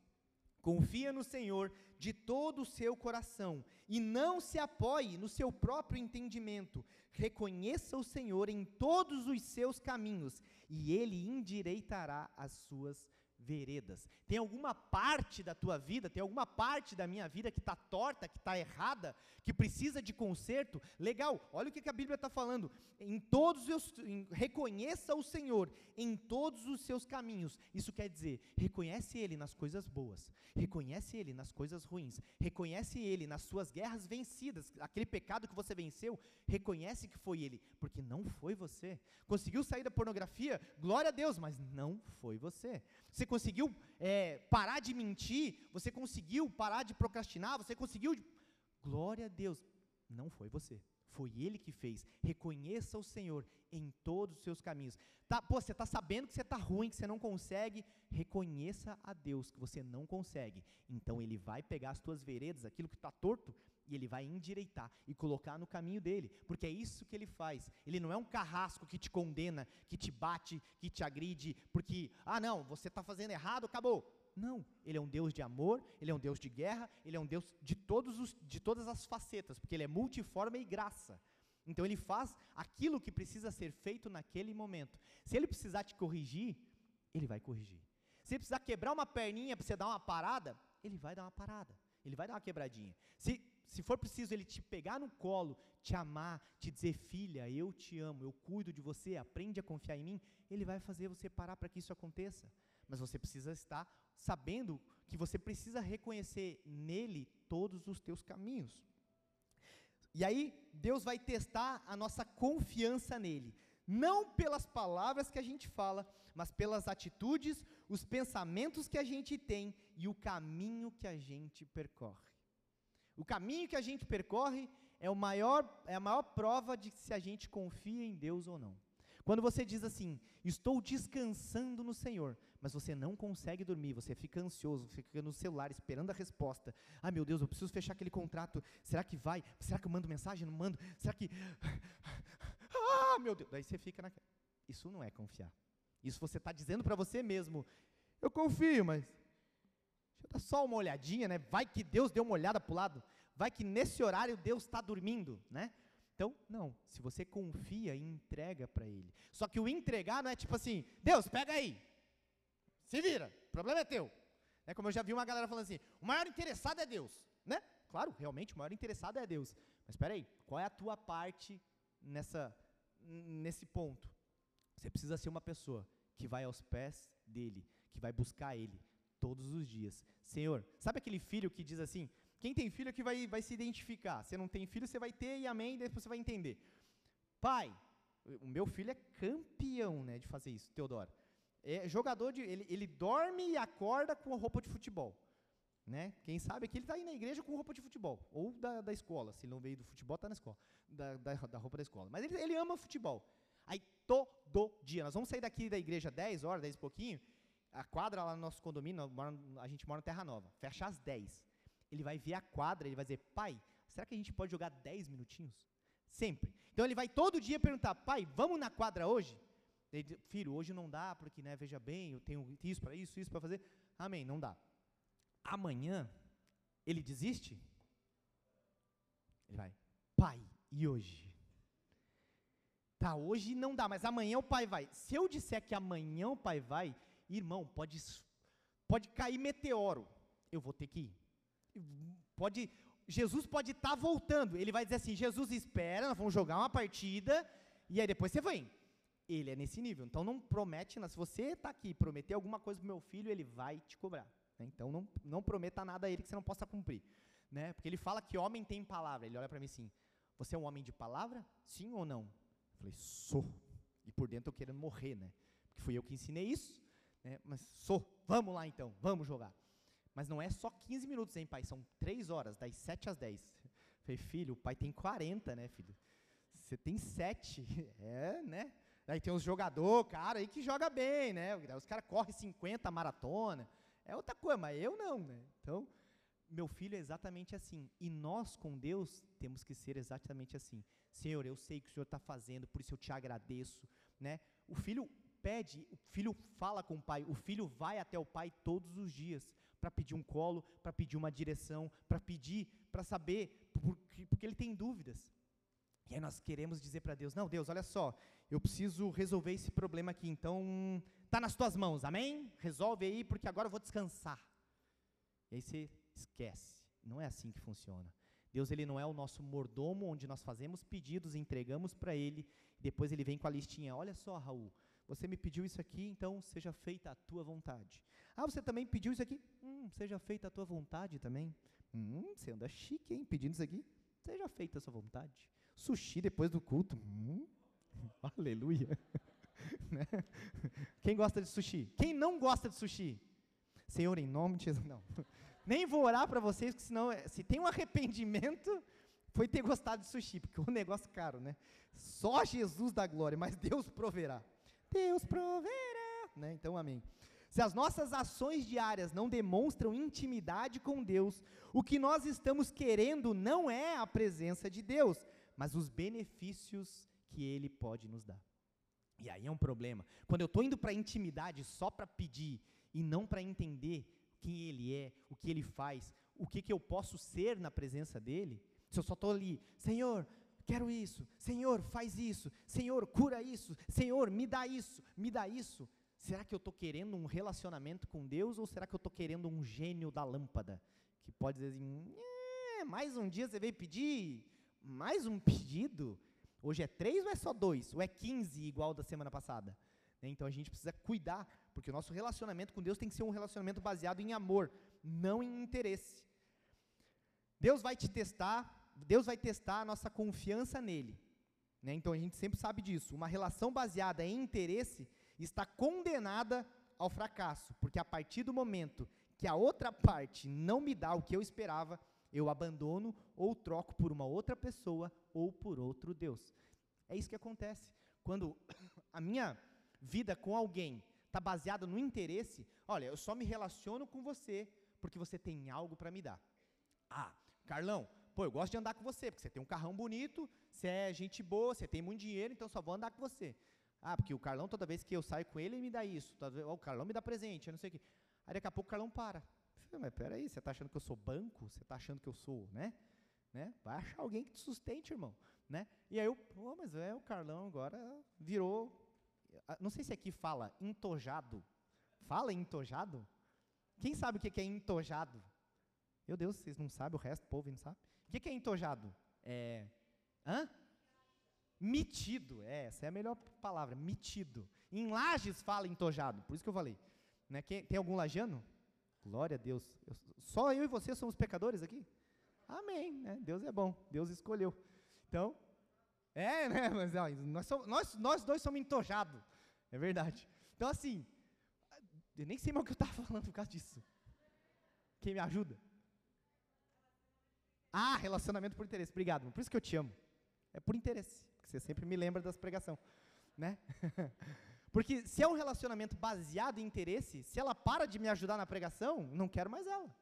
Speaker 2: Confia no Senhor de todo o seu coração e não se apoie no seu próprio entendimento. Reconheça o Senhor em todos os seus caminhos e ele endireitará as suas veredas. Tem alguma parte da tua vida, tem alguma parte da minha vida que está torta, que está errada, que precisa de conserto? Legal, olha o que, que a Bíblia está falando. Em todos os em, reconheça o Senhor em todos os seus caminhos. Isso quer dizer, reconhece Ele nas coisas boas, reconhece Ele nas coisas ruins, reconhece Ele nas suas guerras vencidas, aquele pecado que você venceu, reconhece que foi Ele, porque não foi você. Conseguiu sair da pornografia? Glória a Deus, mas não foi você. Você conseguiu é, parar de mentir, você conseguiu parar de procrastinar, você conseguiu. Glória a Deus. Não foi você. Foi Ele que fez. Reconheça o Senhor em todos os seus caminhos. Tá, pô, você está sabendo que você está ruim, que você não consegue. Reconheça a Deus que você não consegue. Então Ele vai pegar as tuas veredas, aquilo que está torto, e ele vai endireitar e colocar no caminho dele, porque é isso que ele faz. Ele não é um carrasco que te condena, que te bate, que te agride, porque, ah, não, você está fazendo errado, acabou. Não, ele é um Deus de amor, ele é um Deus de guerra, ele é um Deus de, todos os, de todas as facetas, porque ele é multiforme e graça. Então ele faz aquilo que precisa ser feito naquele momento. Se ele precisar te corrigir, ele vai corrigir. Se ele precisar quebrar uma perninha para você dar uma parada, ele vai dar uma parada. Ele vai dar uma quebradinha. Se se for preciso ele te pegar no colo, te amar, te dizer, filha, eu te amo, eu cuido de você, aprende a confiar em mim, ele vai fazer você parar para que isso aconteça. Mas você precisa estar sabendo que você precisa reconhecer nele todos os teus caminhos. E aí, Deus vai testar a nossa confiança nele, não pelas palavras que a gente fala, mas pelas atitudes, os pensamentos que a gente tem e o caminho que a gente percorre. O caminho que a gente percorre é, o maior, é a maior prova de se a gente confia em Deus ou não. Quando você diz assim, estou descansando no Senhor, mas você não consegue dormir, você fica ansioso, fica no celular esperando a resposta. Ah, meu Deus, eu preciso fechar aquele contrato. Será que vai? Será que eu mando mensagem? Não mando? Será que. Ah, meu Deus. Daí você fica naquela. Isso não é confiar. Isso você está dizendo para você mesmo. Eu confio, mas Dá só uma olhadinha, né? Vai que Deus deu uma olhada para o lado. Vai que nesse horário Deus está dormindo, né? Então, não. Se você confia, entrega para Ele. Só que o entregar não é tipo assim, Deus, pega aí. Se vira, o problema é teu. É como eu já vi uma galera falando assim, o maior interessado é Deus, né? Claro, realmente o maior interessado é Deus. Mas espera aí, qual é a tua parte nessa, nesse ponto? Você precisa ser uma pessoa que vai aos pés dele, que vai buscar ele, todos os dias. Senhor, sabe aquele filho que diz assim? Quem tem filho é que vai, vai se identificar. Se não tem filho, você vai ter e amém, depois você vai entender. Pai, o meu filho é campeão né, de fazer isso, Teodoro. É jogador de. Ele, ele dorme e acorda com roupa de futebol. Né? Quem sabe aqui ele está aí na igreja com roupa de futebol. Ou da, da escola. Se ele não veio do futebol, está na escola. Da, da, da, roupa da escola. Mas ele, ele ama futebol. Aí todo dia. Nós vamos sair daqui da igreja 10 horas, 10 e pouquinho a quadra lá no nosso condomínio, a gente mora no Terra Nova, fecha às 10. Ele vai ver a quadra, ele vai dizer, pai, será que a gente pode jogar 10 minutinhos? Sempre. Então ele vai todo dia perguntar, pai, vamos na quadra hoje? Ele, filho, hoje não dá, porque, né, veja bem, eu tenho isso para isso, isso para fazer. Amém, não dá. Amanhã, ele desiste? Ele vai, pai, e hoje? Tá, hoje não dá, mas amanhã o pai vai. Se eu disser que amanhã o pai vai, irmão, pode, pode cair meteoro, eu vou ter que ir. Pode, Jesus pode estar tá voltando, ele vai dizer assim, Jesus espera, nós vamos jogar uma partida, e aí depois você vem. Ele é nesse nível, então não promete, se você está aqui prometer alguma coisa para meu filho, ele vai te cobrar. Né? Então não, não prometa nada a ele que você não possa cumprir. Né? Porque ele fala que homem tem palavra, ele olha para mim assim, você é um homem de palavra? Sim ou não? Eu falei, sou. E por dentro eu querendo morrer, né? Porque fui eu que ensinei isso. Né? Mas sou, vamos lá então, vamos jogar. Mas não é só 15 minutos, hein, pai? São 3 horas, das 7 às 10. Falei, filho, o pai tem 40, né, filho? Você tem 7. É, né? Aí tem os jogadores, cara, aí que joga bem, né? Os caras correm 50 maratona. É outra coisa, mas eu não, né? Então, meu filho é exatamente assim. E nós, com Deus, temos que ser exatamente assim. Senhor, eu sei que o Senhor está fazendo, por isso eu te agradeço, né? O filho pede, o filho fala com o pai, o filho vai até o pai todos os dias para pedir um colo, para pedir uma direção, para pedir, para saber, porque, porque ele tem dúvidas. E aí nós queremos dizer para Deus: não, Deus, olha só, eu preciso resolver esse problema aqui, então tá nas tuas mãos, amém? Resolve aí, porque agora eu vou descansar. E aí você esquece. Não é assim que funciona. Deus ele não é o nosso mordomo onde nós fazemos pedidos, entregamos para ele, depois ele vem com a listinha. Olha só, Raul, você me pediu isso aqui, então seja feita a tua vontade. Ah, você também pediu isso aqui? Hum, seja feita a tua vontade também. Hum, você anda chique, hein? Pedindo isso aqui? Seja feita a sua vontade. Sushi depois do culto. Hum, aleluia. Né? Quem gosta de sushi? Quem não gosta de sushi? Senhor, em nome de Jesus. Não. Nem vou orar para vocês, porque senão, é, se tem um arrependimento, foi ter gostado de sushi, porque o é um negócio caro, né? Só Jesus da glória, mas Deus proverá. Deus proverá, né? Então, amém. Se as nossas ações diárias não demonstram intimidade com Deus, o que nós estamos querendo não é a presença de Deus, mas os benefícios que Ele pode nos dar. E aí é um problema. Quando eu estou indo para a intimidade só para pedir e não para entender quem Ele é, o que Ele faz, o que, que eu posso ser na presença dEle, se eu só estou ali, Senhor, quero isso, Senhor, faz isso, Senhor, cura isso, Senhor, me dá isso, me dá isso. Será que eu estou querendo um relacionamento com Deus ou será que eu estou querendo um gênio da lâmpada? Que pode dizer assim, é, mais um dia você veio pedir, mais um pedido. Hoje é três ou é só dois? Ou é quinze igual da semana passada? Né, então a gente precisa cuidar porque o nosso relacionamento com Deus tem que ser um relacionamento baseado em amor, não em interesse. Deus vai te testar, Deus vai testar a nossa confiança nele. Né? Então a gente sempre sabe disso. Uma relação baseada em interesse está condenada ao fracasso, porque a partir do momento que a outra parte não me dá o que eu esperava, eu abandono ou troco por uma outra pessoa ou por outro Deus. É isso que acontece. Quando a minha vida com alguém está baseada no interesse, olha, eu só me relaciono com você porque você tem algo para me dar. Ah, Carlão, pô, eu gosto de andar com você, porque você tem um carrão bonito, você é gente boa, você tem muito dinheiro, então só vou andar com você. Ah, porque o Carlão, toda vez que eu saio com ele, ele me dá isso. Oh, o Carlão me dá presente, eu não sei o quê. Aí daqui a pouco o Carlão para. Mas peraí, você está achando que eu sou banco? Você está achando que eu sou, né? né? Vai achar alguém que te sustente, irmão. Né? E aí eu, pô, mas é, o Carlão agora virou ah, não sei se aqui fala entojado. Fala entojado? Quem sabe o que é entojado? Meu Deus, vocês não sabem, o resto do povo não sabe. O que é entojado? É. Hã? Mitido. É, essa é a melhor palavra, mitido. Em Lages fala entojado, por isso que eu falei. Né? Tem algum lajano? Glória a Deus. Eu, só eu e você somos pecadores aqui? Amém. Né? Deus é bom, Deus escolheu. Então, é, né? Mas ó, nós, somos, nós, nós dois somos entojados. É verdade. Então, assim, eu nem sei mais o que eu estava falando por causa disso. Quem me ajuda? Ah, relacionamento por interesse. Obrigado. Por isso que eu te amo. É por interesse. Porque você sempre me lembra das pregações. Né? porque se é um relacionamento baseado em interesse, se ela para de me ajudar na pregação, não quero mais ela.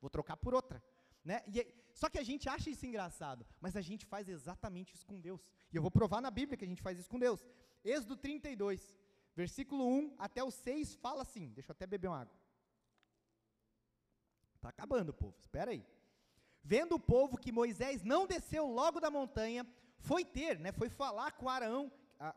Speaker 2: Vou trocar por outra. Né? E, só que a gente acha isso engraçado, mas a gente faz exatamente isso com Deus. E eu vou provar na Bíblia que a gente faz isso com Deus. Êxodo 32, versículo 1 até o 6 fala assim: deixa eu até beber uma água. Está acabando, povo, espera aí. Vendo o povo que Moisés não desceu logo da montanha, foi ter, né, foi falar com Arão,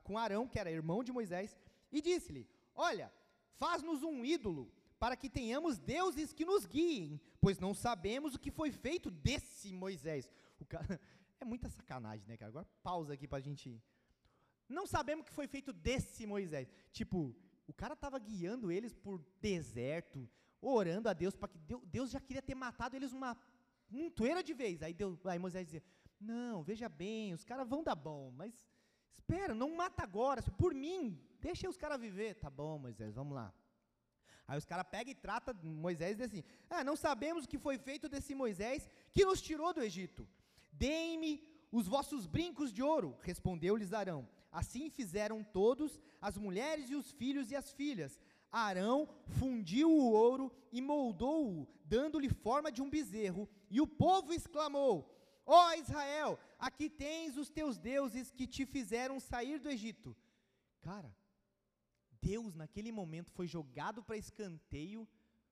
Speaker 2: com Arão, que era irmão de Moisés, e disse-lhe: Olha, faz-nos um ídolo para que tenhamos deuses que nos guiem, pois não sabemos o que foi feito desse Moisés. O cara, é muita sacanagem, né, cara? Agora pausa aqui para a gente. Não sabemos o que foi feito desse Moisés. Tipo, o cara estava guiando eles por deserto, orando a Deus para que Deus, Deus, já queria ter matado eles uma montoeira de vez. Aí, Deus, aí Moisés dizia: Não, veja bem, os caras vão dar bom, mas espera, não mata agora. Por mim, deixa os caras viver. Tá bom, Moisés, vamos lá. Aí os caras pegam e tratam Moisés assim: Ah, não sabemos o que foi feito desse Moisés que nos tirou do Egito. Deem-me os vossos brincos de ouro, respondeu-lhes Arão. Assim fizeram todos, as mulheres e os filhos e as filhas. Arão fundiu o ouro e moldou-o, dando-lhe forma de um bezerro. E o povo exclamou: Ó oh Israel, aqui tens os teus deuses que te fizeram sair do Egito. Cara, Deus naquele momento foi jogado para escanteio,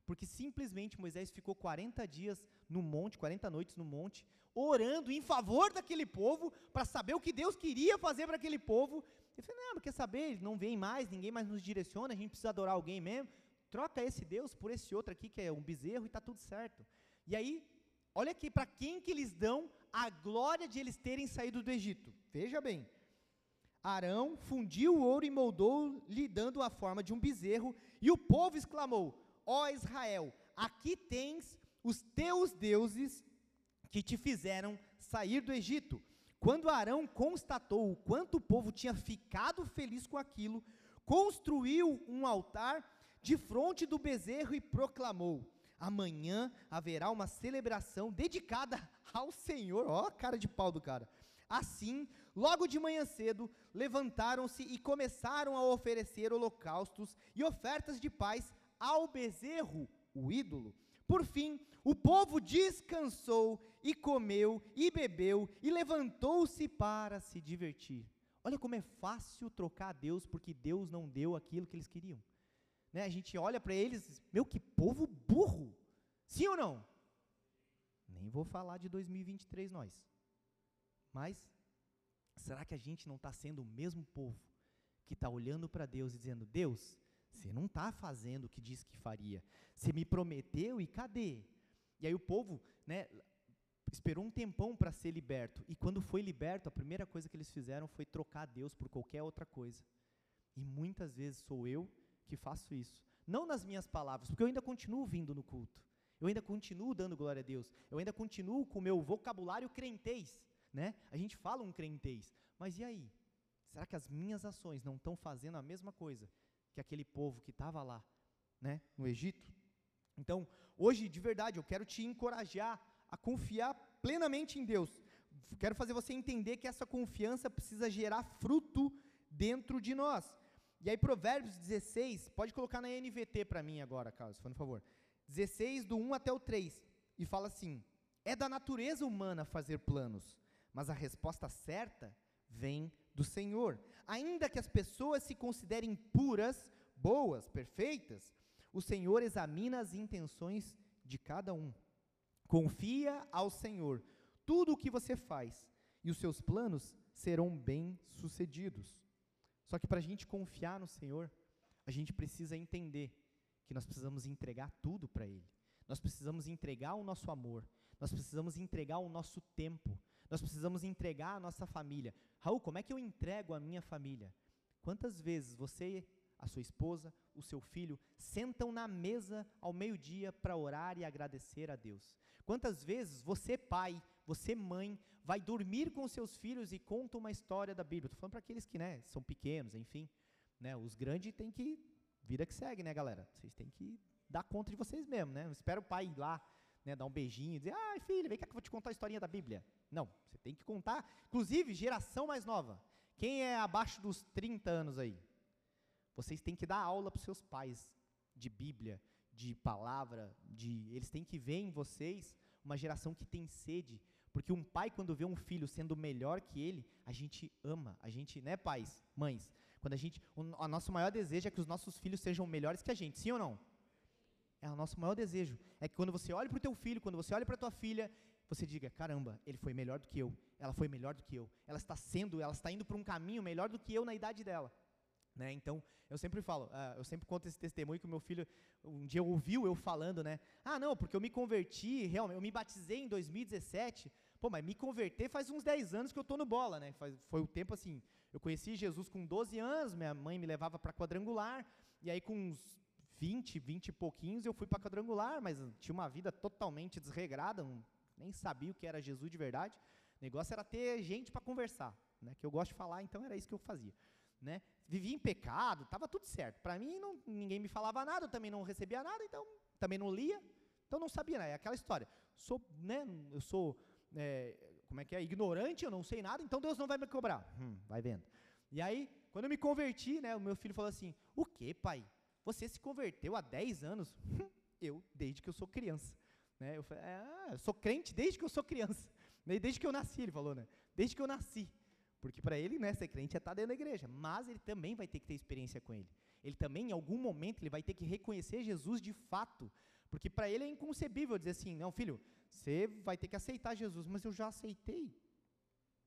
Speaker 2: porque simplesmente Moisés ficou 40 dias no monte, 40 noites no monte, orando em favor daquele povo, para saber o que Deus queria fazer para aquele povo. Ele falou: Não, quer saber? Não vem mais, ninguém mais nos direciona, a gente precisa adorar alguém mesmo. Troca esse Deus por esse outro aqui, que é um bezerro, e está tudo certo. E aí, olha aqui para quem que eles dão a glória de eles terem saído do Egito. Veja bem. Arão fundiu o ouro e moldou, lhe dando a forma de um bezerro, e o povo exclamou: Ó Israel, aqui tens os teus deuses que te fizeram sair do Egito. Quando Arão constatou o quanto o povo tinha ficado feliz com aquilo, construiu um altar de frente do bezerro e proclamou: Amanhã haverá uma celebração dedicada ao Senhor. Ó, a cara de pau do cara. Assim, logo de manhã cedo, levantaram-se e começaram a oferecer holocaustos e ofertas de paz ao bezerro, o ídolo. Por fim, o povo descansou e comeu e bebeu e levantou-se para se divertir. Olha como é fácil trocar Deus porque Deus não deu aquilo que eles queriam. Né? A gente olha para eles, meu, que povo burro. Sim ou não? Nem vou falar de 2023 nós. Mas, será que a gente não está sendo o mesmo povo que está olhando para Deus e dizendo: Deus, você não está fazendo o que disse que faria. Você me prometeu e cadê? E aí o povo, né, esperou um tempão para ser liberto. E quando foi liberto, a primeira coisa que eles fizeram foi trocar Deus por qualquer outra coisa. E muitas vezes sou eu que faço isso. Não nas minhas palavras, porque eu ainda continuo vindo no culto. Eu ainda continuo dando glória a Deus. Eu ainda continuo com o meu vocabulário crentez. Né? A gente fala um crentez. Mas e aí? Será que as minhas ações não estão fazendo a mesma coisa que aquele povo que estava lá, né, no Egito. Então, hoje, de verdade, eu quero te encorajar a confiar plenamente em Deus. Quero fazer você entender que essa confiança precisa gerar fruto dentro de nós. E aí, Provérbios 16, pode colocar na NVT para mim agora, Carlos, por favor. 16, do 1 até o 3. E fala assim: É da natureza humana fazer planos, mas a resposta certa vem do Senhor. Ainda que as pessoas se considerem puras, boas, perfeitas, o Senhor examina as intenções de cada um. Confia ao Senhor tudo o que você faz, e os seus planos serão bem-sucedidos. Só que para a gente confiar no Senhor, a gente precisa entender que nós precisamos entregar tudo para Ele. Nós precisamos entregar o nosso amor, nós precisamos entregar o nosso tempo, nós precisamos entregar a nossa família. Raul, como é que eu entrego a minha família? Quantas vezes você, a sua esposa, o seu filho sentam na mesa ao meio-dia para orar e agradecer a Deus? Quantas vezes você, pai, você, mãe, vai dormir com seus filhos e conta uma história da Bíblia? Estou falando para aqueles que né, são pequenos, enfim. Né, os grandes têm que. Vida que segue, né, galera? Vocês têm que dar conta de vocês mesmos, né? Não espera o pai ir lá né, dar um beijinho e dizer, ai filho, vem cá que eu vou te contar a historinha da Bíblia. Não, você tem que contar, inclusive geração mais nova. Quem é abaixo dos 30 anos aí? Vocês têm que dar aula para os seus pais de Bíblia, de palavra, de eles têm que ver em vocês uma geração que tem sede, porque um pai quando vê um filho sendo melhor que ele, a gente ama, a gente, né, pais, mães, quando a gente, o, o nosso maior desejo é que os nossos filhos sejam melhores que a gente, sim ou não? É o nosso maior desejo. É que quando você olha para o teu filho, quando você olha para a tua filha, você diga: caramba, ele foi melhor do que eu, ela foi melhor do que eu, ela está sendo, ela está indo para um caminho melhor do que eu na idade dela. Né? Então, eu sempre falo, uh, eu sempre conto esse testemunho que o meu filho, um dia ouviu eu falando, né? Ah, não, porque eu me converti, realmente, eu me batizei em 2017, pô, mas me converter faz uns 10 anos que eu estou no bola, né? Foi o tempo assim, eu conheci Jesus com 12 anos, minha mãe me levava para quadrangular, e aí com uns 20, 20 e pouquinhos, eu fui para quadrangular, mas tinha uma vida totalmente desregrada, um, nem sabia o que era Jesus de verdade. O negócio era ter gente para conversar, né? Que eu gosto de falar, então era isso que eu fazia, né? Vivia em pecado, estava tudo certo. Para mim, não, ninguém me falava nada, eu também não recebia nada, então também não lia, então não sabia, né? É aquela história. Sou, né? Eu sou, é, como é que é? Ignorante, eu não sei nada, então Deus não vai me cobrar. Hum, vai vendo. E aí, quando eu me converti, né? O meu filho falou assim: O que, pai? Você se converteu há 10 anos? eu, desde que eu sou criança. Né? Eu falei, ah, eu sou crente desde que eu sou criança. Desde que eu nasci, ele falou, né? Desde que eu nasci. Porque para ele, né, ser crente é estar dentro da igreja, mas ele também vai ter que ter experiência com ele. Ele também, em algum momento, ele vai ter que reconhecer Jesus de fato, porque para ele é inconcebível dizer assim: "Não, filho, você vai ter que aceitar Jesus", mas eu já aceitei.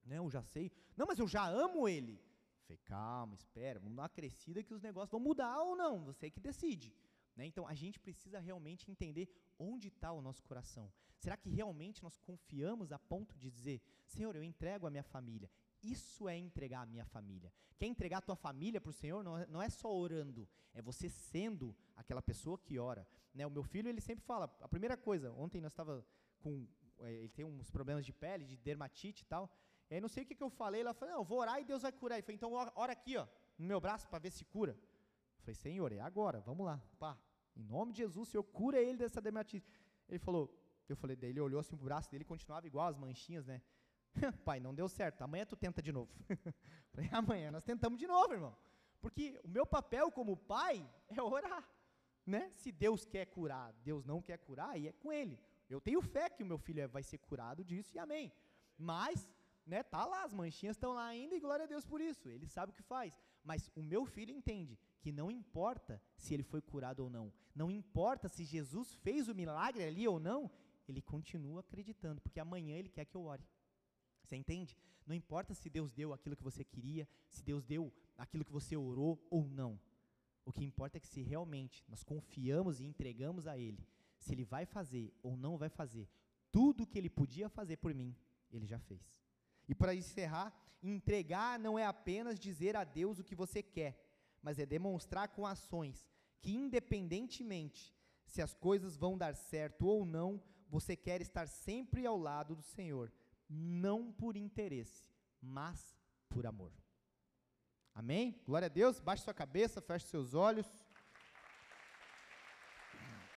Speaker 2: Né, eu já sei. Não, mas eu já amo ele. Falei, calma, espera, vamos dar uma crescida que os negócios vão mudar ou não, você que decide. Né? Então, a gente precisa realmente entender onde está o nosso coração. Será que realmente nós confiamos a ponto de dizer, Senhor, eu entrego a minha família? Isso é entregar a minha família. Quer entregar a tua família para o Senhor? Não é, não é só orando, é você sendo aquela pessoa que ora. Né? O meu filho, ele sempre fala, a primeira coisa, ontem nós estava com, é, ele tem uns problemas de pele, de dermatite e tal, e aí não sei o que, que eu falei, ela falou, não, eu vou orar e Deus vai curar. Ele falou, então ora aqui, ó, no meu braço para ver se cura. Eu falei, Senhor, é agora, vamos lá, pá. Em nome de Jesus, Senhor, cura ele dessa dermatite. Ele falou, eu falei, daí ele olhou assim pro braço dele, continuava igual as manchinhas, né? Pai, não deu certo, amanhã tu tenta de novo. falei, amanhã nós tentamos de novo, irmão. Porque o meu papel como pai é orar, né? Se Deus quer curar, Deus não quer curar, e é com ele. Eu tenho fé que o meu filho é, vai ser curado disso e amém. Mas né, tá lá, as manchinhas estão lá ainda e glória a Deus por isso. Ele sabe o que faz. Mas o meu filho entende que não importa se ele foi curado ou não, não importa se Jesus fez o milagre ali ou não, ele continua acreditando, porque amanhã ele quer que eu ore. Você entende? Não importa se Deus deu aquilo que você queria, se Deus deu aquilo que você orou ou não. O que importa é que se realmente nós confiamos e entregamos a Ele, se Ele vai fazer ou não vai fazer, tudo que Ele podia fazer por mim, Ele já fez. E para encerrar, entregar não é apenas dizer a Deus o que você quer, mas é demonstrar com ações que, independentemente se as coisas vão dar certo ou não, você quer estar sempre ao lado do Senhor, não por interesse, mas por amor. Amém? Glória a Deus. Baixe sua cabeça, feche seus olhos.